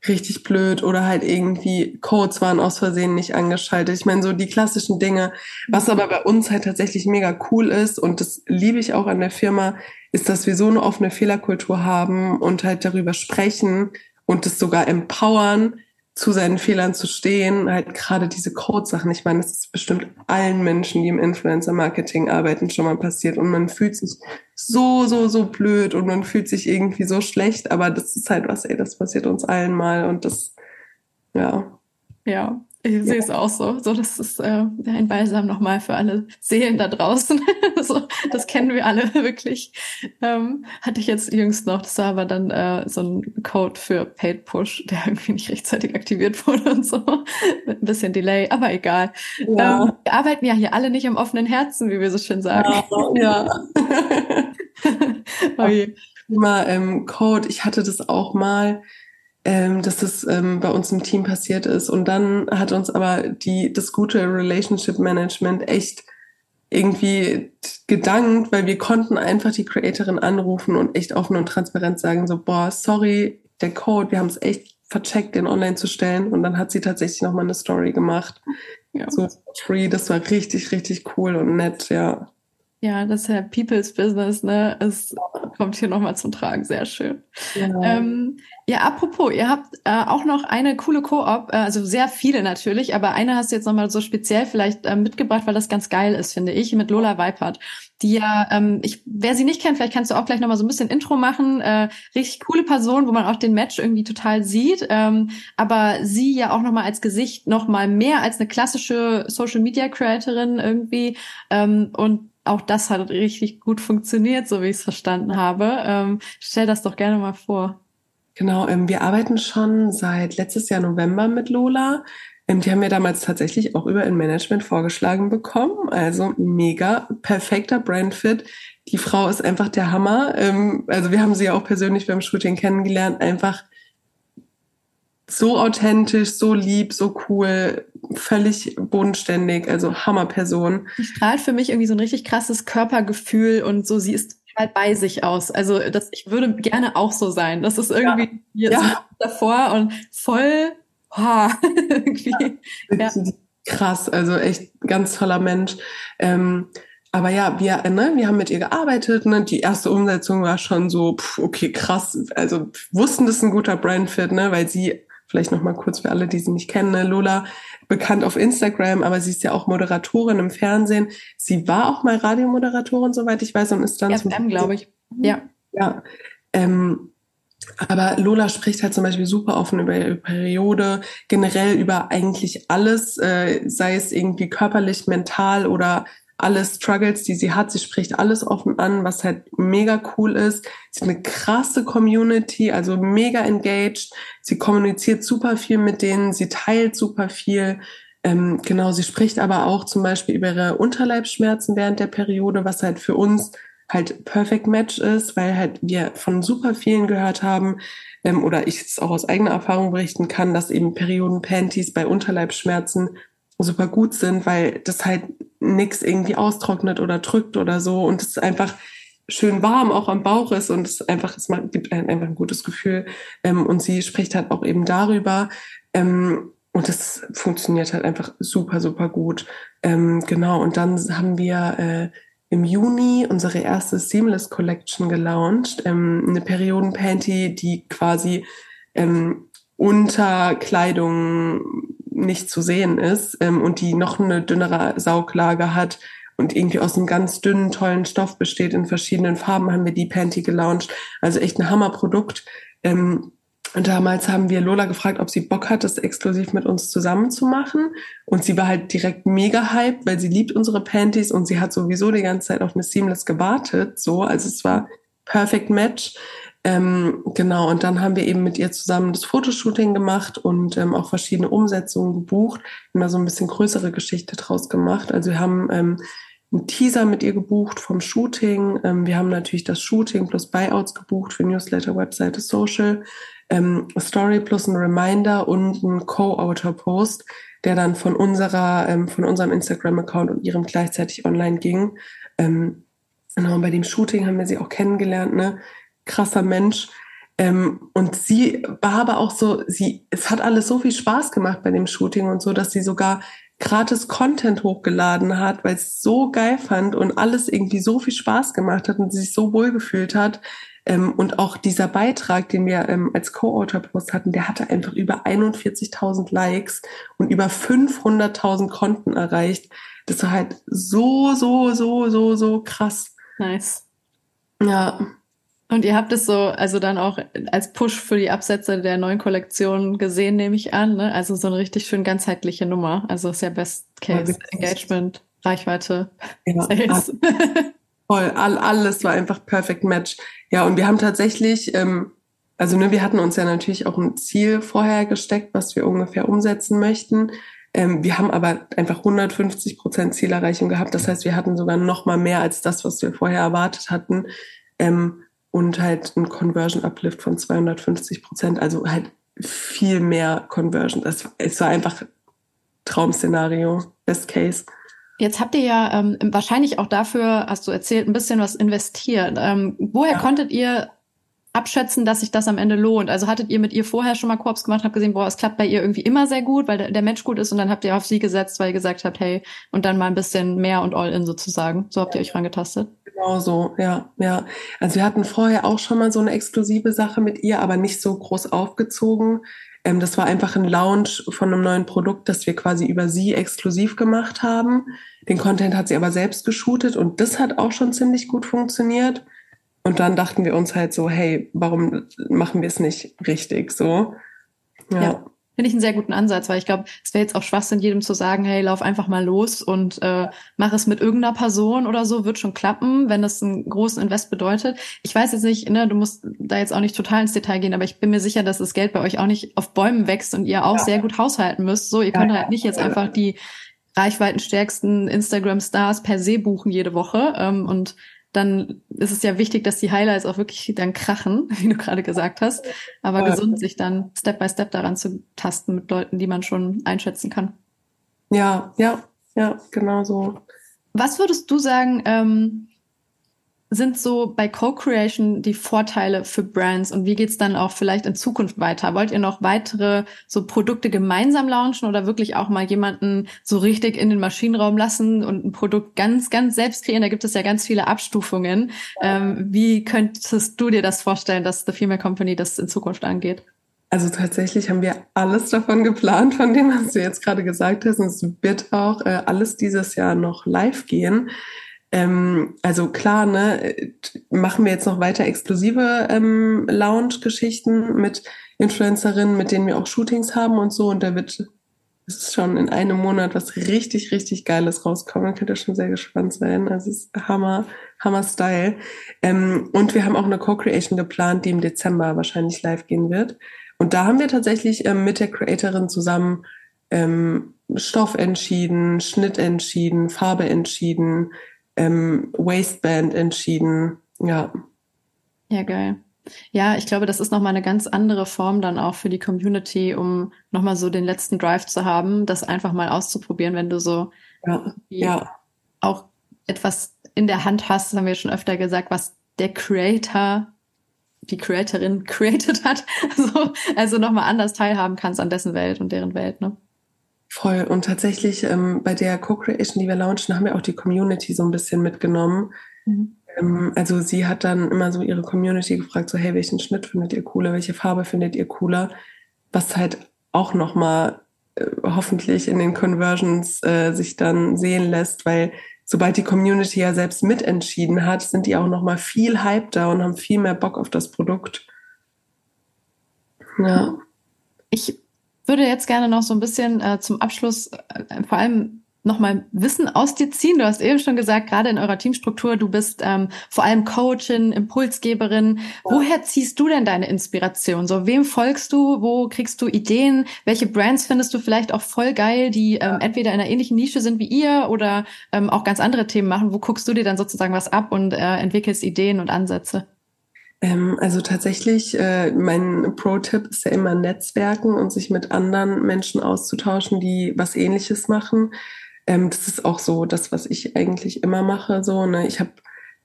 richtig blöd oder halt irgendwie Codes waren aus Versehen nicht angeschaltet. Ich meine, so die klassischen Dinge. Was aber bei uns halt tatsächlich mega cool ist und das liebe ich auch an der Firma, ist, dass wir so eine offene Fehlerkultur haben und halt darüber sprechen und das sogar empowern, zu seinen Fehlern zu stehen, halt gerade diese Code-Sachen. Ich meine, das ist bestimmt allen Menschen, die im Influencer-Marketing arbeiten, schon mal passiert und man fühlt sich so, so, so blöd und man fühlt sich irgendwie so schlecht, aber das ist halt was, ey, das passiert uns allen mal und das, ja. Ja, ich sehe es auch so. So, das ist äh, ein Balsam nochmal für alle Seelen da draußen. so, das kennen wir alle wirklich. Ähm, hatte ich jetzt jüngst noch, das war aber dann äh, so ein Code für Paid Push, der irgendwie nicht rechtzeitig aktiviert wurde und so. Mit ein bisschen Delay, aber egal. Ja. Ähm, wir arbeiten ja hier alle nicht im offenen Herzen, wie wir so schön sagen. Ja. ja. oh Thema ähm, Code, ich hatte das auch mal, ähm, dass das ähm, bei uns im Team passiert ist. Und dann hat uns aber die, das gute Relationship Management echt irgendwie gedankt, weil wir konnten einfach die Creatorin anrufen und echt offen und transparent sagen, so, boah, sorry, der Code, wir haben es echt vercheckt, den online zu stellen. Und dann hat sie tatsächlich nochmal eine Story gemacht. Ja. So free, das war richtig, richtig cool und nett, ja. Ja, das ist ja People's Business, ne? Es kommt hier nochmal zum Tragen, sehr schön. Ja, ähm, ja apropos, ihr habt äh, auch noch eine coole Koop, äh, also sehr viele natürlich, aber eine hast du jetzt nochmal so speziell vielleicht äh, mitgebracht, weil das ganz geil ist, finde ich, mit Lola Weipert. Die ja, ähm, ich, wer sie nicht kennt, vielleicht kannst du auch gleich nochmal so ein bisschen Intro machen. Äh, richtig coole Person, wo man auch den Match irgendwie total sieht. Ähm, aber sie ja auch nochmal als Gesicht nochmal mehr als eine klassische Social Media Creatorin irgendwie. Ähm, und auch das hat richtig gut funktioniert, so wie ich es verstanden habe. Ähm, stell das doch gerne mal vor. Genau, ähm, wir arbeiten schon seit letztes Jahr November mit Lola. Ähm, die haben wir damals tatsächlich auch über ein Management vorgeschlagen bekommen. Also mega perfekter Brandfit. Die Frau ist einfach der Hammer. Ähm, also wir haben sie ja auch persönlich beim Shooting kennengelernt. Einfach so authentisch, so lieb, so cool, völlig bodenständig, also Hammerperson. Die strahlt für mich irgendwie so ein richtig krasses Körpergefühl und so, sie ist halt bei sich aus. Also das, ich würde gerne auch so sein. Das ist irgendwie ja. hier ja. davor und voll ha, irgendwie. Ja. Krass, also echt ganz toller Mensch. Ähm, aber ja, wir, ne, wir haben mit ihr gearbeitet. Ne? Die erste Umsetzung war schon so, pff, okay, krass. Also wussten, das ist ein guter Brandfit, ne, weil sie vielleicht noch mal kurz für alle, die sie nicht kennen, ne? Lola bekannt auf Instagram, aber sie ist ja auch Moderatorin im Fernsehen. Sie war auch mal Radiomoderatorin, soweit ich weiß, und ist dann FM, glaube ich. Ja. Ja. Ähm, aber Lola spricht halt zum Beispiel super offen über ihre Periode, generell über eigentlich alles, äh, sei es irgendwie körperlich, mental oder alle Struggles, die sie hat. Sie spricht alles offen an, was halt mega cool ist. Sie hat eine krasse Community, also mega engaged. Sie kommuniziert super viel mit denen, sie teilt super viel. Ähm, genau, sie spricht aber auch zum Beispiel über ihre Unterleibsschmerzen während der Periode, was halt für uns halt Perfect Match ist, weil halt wir von super vielen gehört haben, ähm, oder ich es auch aus eigener Erfahrung berichten kann, dass eben Perioden-Panties bei Unterleibsschmerzen super gut sind, weil das halt nix irgendwie austrocknet oder drückt oder so. Und es einfach schön warm auch am Bauch ist. Und es einfach es gibt einfach ein gutes Gefühl. Ähm, und sie spricht halt auch eben darüber. Ähm, und das funktioniert halt einfach super super gut. Ähm, genau. Und dann haben wir äh, im Juni unsere erste Seamless Collection gelauncht. Eine Periodenpanty die quasi unter Kleidung nicht zu sehen ist ähm, und die noch eine dünnere Sauglage hat und irgendwie aus einem ganz dünnen, tollen Stoff besteht in verschiedenen Farben, haben wir die Panty gelauncht. Also echt ein Hammerprodukt. Ähm, und damals haben wir Lola gefragt, ob sie Bock hat, das exklusiv mit uns zusammen zu machen. Und sie war halt direkt mega hyped, weil sie liebt unsere Panties und sie hat sowieso die ganze Zeit auf eine Seamless gewartet. So, also es war perfect match. Ähm, genau, und dann haben wir eben mit ihr zusammen das Fotoshooting gemacht und ähm, auch verschiedene Umsetzungen gebucht, immer so ein bisschen größere Geschichte draus gemacht. Also wir haben ähm, einen Teaser mit ihr gebucht vom Shooting. Ähm, wir haben natürlich das Shooting plus Buyouts gebucht für Newsletter, Webseite, Social, ähm, Story plus ein Reminder und ein Co-Autor-Post, der dann von unserer, ähm, von unserem Instagram-Account und ihrem gleichzeitig online ging. Ähm, genau, und bei dem Shooting haben wir sie auch kennengelernt, ne? Krasser Mensch. Ähm, und sie war aber auch so, sie, es hat alles so viel Spaß gemacht bei dem Shooting und so, dass sie sogar gratis Content hochgeladen hat, weil es so geil fand und alles irgendwie so viel Spaß gemacht hat und sie sich so wohl gefühlt hat. Ähm, und auch dieser Beitrag, den wir ähm, als Co-Autor-Post hatten, der hatte einfach über 41.000 Likes und über 500.000 Konten erreicht. Das war halt so, so, so, so, so krass. Nice. Ja. Und ihr habt es so, also dann auch als Push für die Absätze der neuen Kollektion gesehen, nehme ich an. Ne? Also so eine richtig schön ganzheitliche Nummer. Also ist ja Best Case, Engagement, Reichweite, ja, Sales. Voll, all, alles war einfach perfect match. Ja, und wir haben tatsächlich, ähm, also ne, wir hatten uns ja natürlich auch ein Ziel vorher gesteckt, was wir ungefähr umsetzen möchten. Ähm, wir haben aber einfach 150 Prozent Zielerreichung gehabt. Das heißt, wir hatten sogar noch mal mehr als das, was wir vorher erwartet hatten. ähm, und halt ein Conversion Uplift von 250 Prozent, also halt viel mehr Conversion. Das, es war einfach Traumszenario, Best Case. Jetzt habt ihr ja ähm, wahrscheinlich auch dafür, hast du erzählt, ein bisschen was investiert. Ähm, woher ja. konntet ihr abschätzen, dass sich das am Ende lohnt? Also hattet ihr mit ihr vorher schon mal Korps gemacht, habt gesehen, boah, es klappt bei ihr irgendwie immer sehr gut, weil der, der Mensch gut ist und dann habt ihr auf sie gesetzt, weil ihr gesagt habt, hey, und dann mal ein bisschen mehr und all in sozusagen. So habt ihr euch rangetastet. Genau so, ja, ja. Also wir hatten vorher auch schon mal so eine exklusive Sache mit ihr, aber nicht so groß aufgezogen. Ähm, das war einfach ein Launch von einem neuen Produkt, das wir quasi über sie exklusiv gemacht haben. Den Content hat sie aber selbst geshootet und das hat auch schon ziemlich gut funktioniert. Und dann dachten wir uns halt so, hey, warum machen wir es nicht richtig so? Ja. ja. Finde ich einen sehr guten Ansatz, weil ich glaube, es wäre jetzt auch Schwachsinn, jedem zu sagen, hey, lauf einfach mal los und äh, mach es mit irgendeiner Person oder so, wird schon klappen, wenn das einen großen Invest bedeutet. Ich weiß jetzt nicht, ne, du musst da jetzt auch nicht total ins Detail gehen, aber ich bin mir sicher, dass das Geld bei euch auch nicht auf Bäumen wächst und ihr auch ja. sehr gut haushalten müsst. So, ihr könnt halt nicht jetzt einfach die reichweitenstärksten Instagram-Stars per se buchen jede Woche ähm, und dann ist es ja wichtig, dass die Highlights auch wirklich dann krachen, wie du gerade gesagt hast, aber ja. gesund sich dann Step by Step daran zu tasten mit Leuten, die man schon einschätzen kann. Ja, ja, ja, genau so. Was würdest du sagen, ähm, sind so bei Co-Creation die Vorteile für Brands und wie geht's dann auch vielleicht in Zukunft weiter? Wollt ihr noch weitere so Produkte gemeinsam launchen oder wirklich auch mal jemanden so richtig in den Maschinenraum lassen und ein Produkt ganz, ganz selbst kreieren? Da gibt es ja ganz viele Abstufungen. Ähm, wie könntest du dir das vorstellen, dass The Female Company das in Zukunft angeht? Also tatsächlich haben wir alles davon geplant, von dem, was du jetzt gerade gesagt hast. Und es wird auch äh, alles dieses Jahr noch live gehen. Ähm, also klar, ne, machen wir jetzt noch weiter exklusive ähm, Lounge-Geschichten mit Influencerinnen, mit denen wir auch Shootings haben und so. Und da wird es ist schon in einem Monat was richtig, richtig Geiles rauskommen. Da könnt ihr schon sehr gespannt sein. Also es ist Hammer, Hammer Style. Ähm, und wir haben auch eine Co-Creation geplant, die im Dezember wahrscheinlich live gehen wird. Und da haben wir tatsächlich ähm, mit der Creatorin zusammen ähm, Stoff entschieden, Schnitt entschieden, Farbe entschieden, ähm, Waistband entschieden. Ja. Ja, geil. Ja, ich glaube, das ist nochmal eine ganz andere Form dann auch für die Community, um nochmal so den letzten Drive zu haben, das einfach mal auszuprobieren, wenn du so ja, ja. auch etwas in der Hand hast, das haben wir schon öfter gesagt, was der Creator, die Creatorin created hat, also, also nochmal anders teilhaben kannst an dessen Welt und deren Welt, ne? Voll. Und tatsächlich ähm, bei der Co-Creation, die wir launchen, haben wir auch die Community so ein bisschen mitgenommen. Mhm. Ähm, also sie hat dann immer so ihre Community gefragt, so hey, welchen Schnitt findet ihr cooler, welche Farbe findet ihr cooler? Was halt auch nochmal äh, hoffentlich in den Conversions äh, sich dann sehen lässt, weil sobald die Community ja selbst mitentschieden hat, sind die auch nochmal viel hypter und haben viel mehr Bock auf das Produkt. Ja. Ich würde jetzt gerne noch so ein bisschen äh, zum Abschluss äh, vor allem nochmal Wissen aus dir ziehen. Du hast eben schon gesagt, gerade in eurer Teamstruktur, du bist ähm, vor allem Coachin, Impulsgeberin. Ja. Woher ziehst du denn deine Inspiration? So, wem folgst du? Wo kriegst du Ideen? Welche Brands findest du vielleicht auch voll geil, die ähm, entweder in einer ähnlichen Nische sind wie ihr oder ähm, auch ganz andere Themen machen? Wo guckst du dir dann sozusagen was ab und äh, entwickelst Ideen und Ansätze? Ähm, also tatsächlich, äh, mein Pro-Tipp ist ja immer Netzwerken und sich mit anderen Menschen auszutauschen, die was ähnliches machen. Ähm, das ist auch so das, was ich eigentlich immer mache. So, ne? Ich habe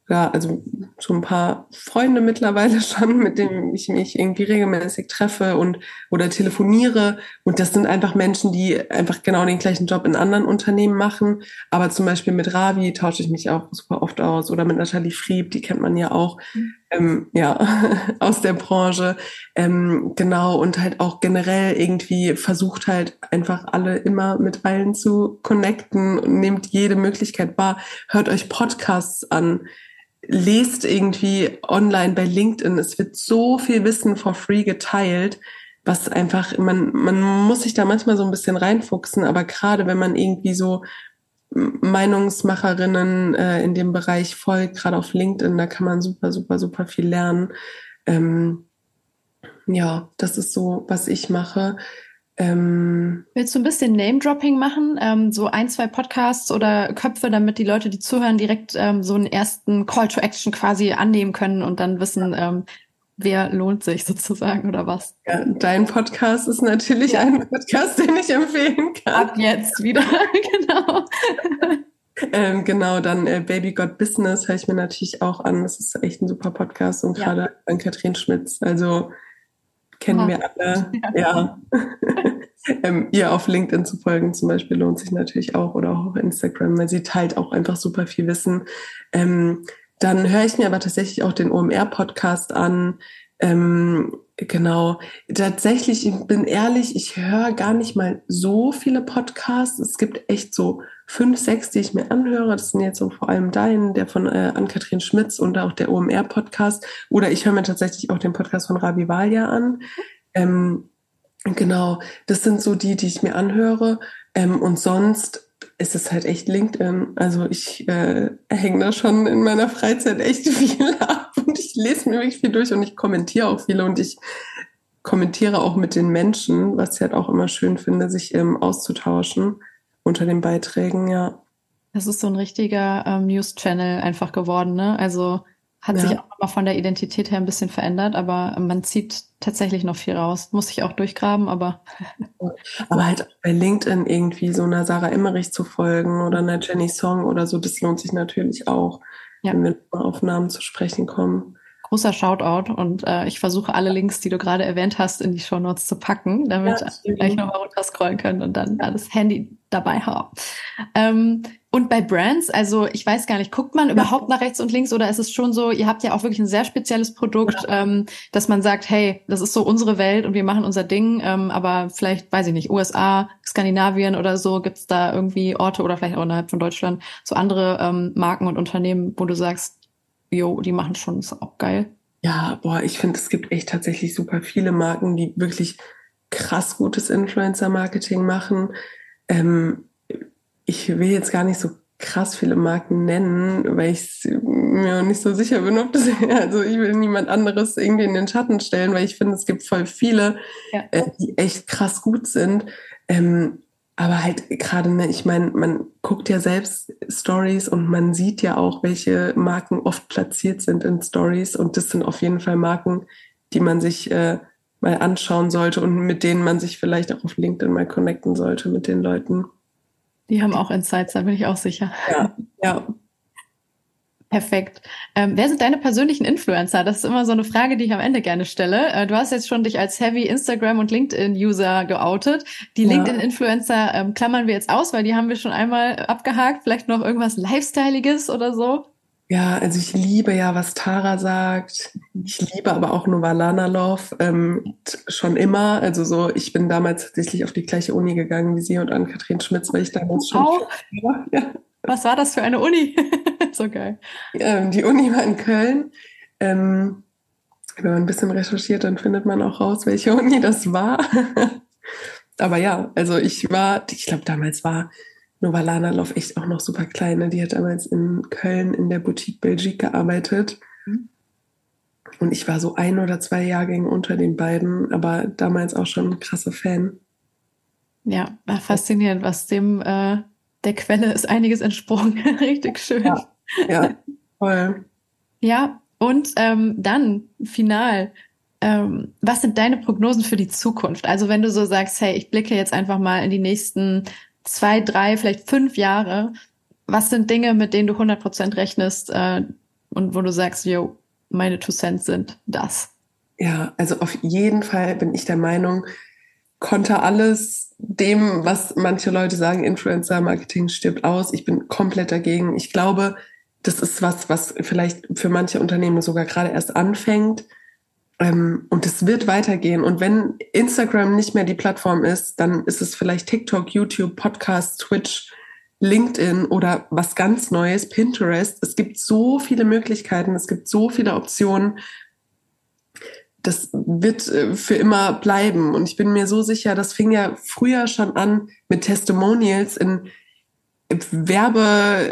ja, also so ein paar Freunde mittlerweile schon, mit denen ich mich irgendwie regelmäßig treffe und oder telefoniere. Und das sind einfach Menschen, die einfach genau den gleichen Job in anderen Unternehmen machen. Aber zum Beispiel mit Ravi tausche ich mich auch super oft aus oder mit Nathalie Frieb, die kennt man ja auch, mhm. Ähm, ja, aus der Branche. Ähm, genau, und halt auch generell irgendwie versucht halt einfach alle immer mit allen zu connecten und nehmt jede Möglichkeit wahr. Hört euch Podcasts an lest irgendwie online bei LinkedIn. Es wird so viel Wissen for free geteilt, was einfach, man, man muss sich da manchmal so ein bisschen reinfuchsen, aber gerade wenn man irgendwie so Meinungsmacherinnen äh, in dem Bereich folgt, gerade auf LinkedIn, da kann man super, super, super viel lernen. Ähm, ja, das ist so, was ich mache. Ähm, Willst du ein bisschen Name-Dropping machen? Ähm, so ein, zwei Podcasts oder Köpfe, damit die Leute, die zuhören, direkt ähm, so einen ersten Call to Action quasi annehmen können und dann wissen, ähm, wer lohnt sich sozusagen oder was? Ja, dein Podcast ist natürlich ja. ein Podcast, den ich empfehlen kann. Ab jetzt wieder, genau. Ähm, genau, dann äh, Baby Got Business höre ich mir natürlich auch an. Das ist echt ein super Podcast und ja. gerade an Katrin Schmitz. Also kennen oh. wir alle. Ja. ähm, ihr auf LinkedIn zu folgen zum Beispiel lohnt sich natürlich auch oder auch auf Instagram, weil sie teilt auch einfach super viel Wissen. Ähm, dann höre ich mir aber tatsächlich auch den OMR-Podcast an. Ähm, genau. Tatsächlich, ich bin ehrlich, ich höre gar nicht mal so viele Podcasts. Es gibt echt so fünf, sechs, die ich mir anhöre. Das sind jetzt so vor allem dein, der von äh, Ann-Kathrin Schmitz und auch der OMR-Podcast. Oder ich höre mir tatsächlich auch den Podcast von Ravi Valia an. Ähm, genau, das sind so die, die ich mir anhöre. Ähm, und sonst ist es halt echt LinkedIn. Also ich äh, hänge da schon in meiner Freizeit echt viel ab und ich lese mir wirklich viel durch und ich kommentiere auch viele und ich kommentiere auch mit den Menschen, was ich halt auch immer schön finde, sich ähm, auszutauschen unter den Beiträgen, ja. Das ist so ein richtiger ähm, News-Channel einfach geworden, ne? Also hat ja. sich auch mal von der Identität her ein bisschen verändert, aber man zieht tatsächlich noch viel raus. Muss ich auch durchgraben, aber. aber halt bei LinkedIn irgendwie so einer Sarah Emmerich zu folgen oder einer Jenny Song oder so, das lohnt sich natürlich auch, ja. wenn wir auf Namen zu sprechen kommen großer Shoutout und äh, ich versuche alle Links, die du gerade erwähnt hast, in die Show Notes zu packen, damit ja, wir gleich nochmal runterscrollen können und dann ja, das Handy dabei haben. Ähm, und bei Brands, also ich weiß gar nicht, guckt man überhaupt nach rechts und links oder ist es schon so, ihr habt ja auch wirklich ein sehr spezielles Produkt, ähm, dass man sagt, hey, das ist so unsere Welt und wir machen unser Ding, ähm, aber vielleicht, weiß ich nicht, USA, Skandinavien oder so, gibt's da irgendwie Orte oder vielleicht auch innerhalb von Deutschland so andere ähm, Marken und Unternehmen, wo du sagst, jo, die machen schon, ist auch geil. Ja, boah, ich finde, es gibt echt tatsächlich super viele Marken, die wirklich krass gutes Influencer-Marketing machen. Ähm, ich will jetzt gar nicht so krass viele Marken nennen, weil ich mir nicht so sicher bin, ob das, also ich will niemand anderes irgendwie in den Schatten stellen, weil ich finde, es gibt voll viele, ja. äh, die echt krass gut sind. Ähm, aber halt gerade, ne, ich meine, man guckt ja selbst Stories und man sieht ja auch, welche Marken oft platziert sind in Stories. Und das sind auf jeden Fall Marken, die man sich äh, mal anschauen sollte und mit denen man sich vielleicht auch auf LinkedIn mal connecten sollte mit den Leuten. Die haben auch Insights, da bin ich auch sicher. Ja, ja. Perfekt. Ähm, wer sind deine persönlichen Influencer? Das ist immer so eine Frage, die ich am Ende gerne stelle. Äh, du hast jetzt schon dich als Heavy Instagram und LinkedIn-User geoutet. Die ja. LinkedIn-Influencer ähm, klammern wir jetzt aus, weil die haben wir schon einmal abgehakt. Vielleicht noch irgendwas Lifestyleiges oder so? Ja, also ich liebe ja, was Tara sagt. Ich liebe aber auch Novalana Love ähm, schon immer. Also so, ich bin damals tatsächlich auf die gleiche Uni gegangen wie sie und Ann-Kathrin Schmitz, weil ich damals schon. Auch? Ja. Was war das für eine Uni? so geil. Ähm, die Uni war in Köln. Ähm, wenn man ein bisschen recherchiert, dann findet man auch raus, welche Uni das war. Aber ja, also ich war, ich glaube, damals war Novalana Love echt auch noch super kleine. Die hat damals in Köln in der Boutique Belgique gearbeitet. Mhm. Und ich war so ein oder zwei Jahrgänge unter den beiden, aber damals auch schon ein krasser Fan. Ja, faszinierend, was dem äh, der Quelle ist einiges entsprungen. Richtig schön. Ja, ja voll. Ja, und ähm, dann final. Ähm, was sind deine Prognosen für die Zukunft? Also wenn du so sagst, hey, ich blicke jetzt einfach mal in die nächsten zwei, drei, vielleicht fünf Jahre. Was sind Dinge, mit denen du 100 Prozent rechnest äh, und wo du sagst, yo, meine Two Cents sind das? Ja, also auf jeden Fall bin ich der Meinung, konnte alles dem, was manche Leute sagen, Influencer-Marketing stirbt aus. Ich bin komplett dagegen. Ich glaube, das ist was, was vielleicht für manche Unternehmen sogar gerade erst anfängt. Ähm, und es wird weitergehen. Und wenn Instagram nicht mehr die Plattform ist, dann ist es vielleicht TikTok, YouTube, Podcast, Twitch, LinkedIn oder was ganz Neues, Pinterest. Es gibt so viele Möglichkeiten, es gibt so viele Optionen das wird äh, für immer bleiben. Und ich bin mir so sicher, das fing ja früher schon an mit Testimonials in Werbe,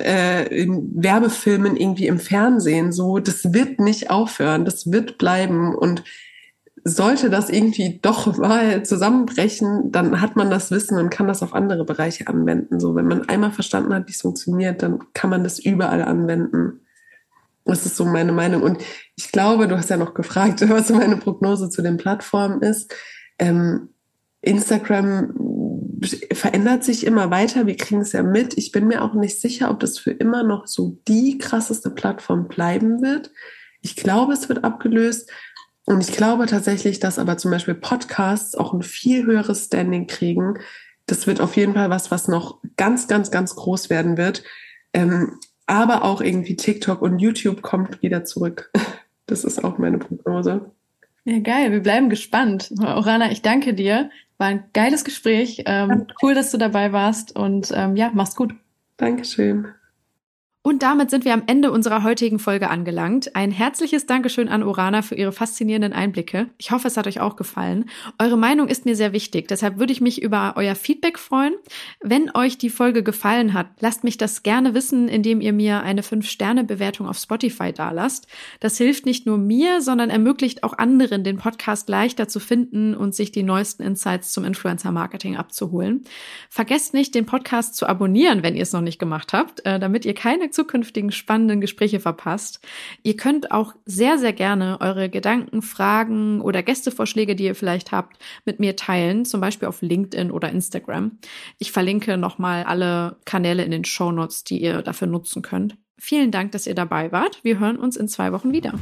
äh, Werbefilmen irgendwie im Fernsehen. So, das wird nicht aufhören, das wird bleiben. Und sollte das irgendwie doch mal zusammenbrechen, dann hat man das Wissen und kann das auf andere Bereiche anwenden. So, wenn man einmal verstanden hat, wie es funktioniert, dann kann man das überall anwenden. Das ist so meine Meinung. Und ich glaube, du hast ja noch gefragt, was meine Prognose zu den Plattformen ist. Ähm, Instagram verändert sich immer weiter. Wir kriegen es ja mit. Ich bin mir auch nicht sicher, ob das für immer noch so die krasseste Plattform bleiben wird. Ich glaube, es wird abgelöst. Und ich glaube tatsächlich, dass aber zum Beispiel Podcasts auch ein viel höheres Standing kriegen. Das wird auf jeden Fall was, was noch ganz, ganz, ganz groß werden wird. Ähm, aber auch irgendwie TikTok und YouTube kommt wieder zurück. Das ist auch meine Prognose. Ja, geil. Wir bleiben gespannt. Orana, ich danke dir. War ein geiles Gespräch. Ähm, cool, dass du dabei warst und ähm, ja, mach's gut. Dankeschön. Und damit sind wir am Ende unserer heutigen Folge angelangt. Ein herzliches Dankeschön an Orana für ihre faszinierenden Einblicke. Ich hoffe, es hat euch auch gefallen. Eure Meinung ist mir sehr wichtig, deshalb würde ich mich über euer Feedback freuen. Wenn euch die Folge gefallen hat, lasst mich das gerne wissen, indem ihr mir eine 5-Sterne-Bewertung auf Spotify dalasst. Das hilft nicht nur mir, sondern ermöglicht auch anderen, den Podcast leichter zu finden und sich die neuesten Insights zum Influencer-Marketing abzuholen. Vergesst nicht, den Podcast zu abonnieren, wenn ihr es noch nicht gemacht habt, äh, damit ihr keine zukünftigen spannenden Gespräche verpasst. Ihr könnt auch sehr, sehr gerne eure Gedanken, Fragen oder Gästevorschläge, die ihr vielleicht habt, mit mir teilen, zum Beispiel auf LinkedIn oder Instagram. Ich verlinke nochmal alle Kanäle in den Show Notes, die ihr dafür nutzen könnt. Vielen Dank, dass ihr dabei wart. Wir hören uns in zwei Wochen wieder.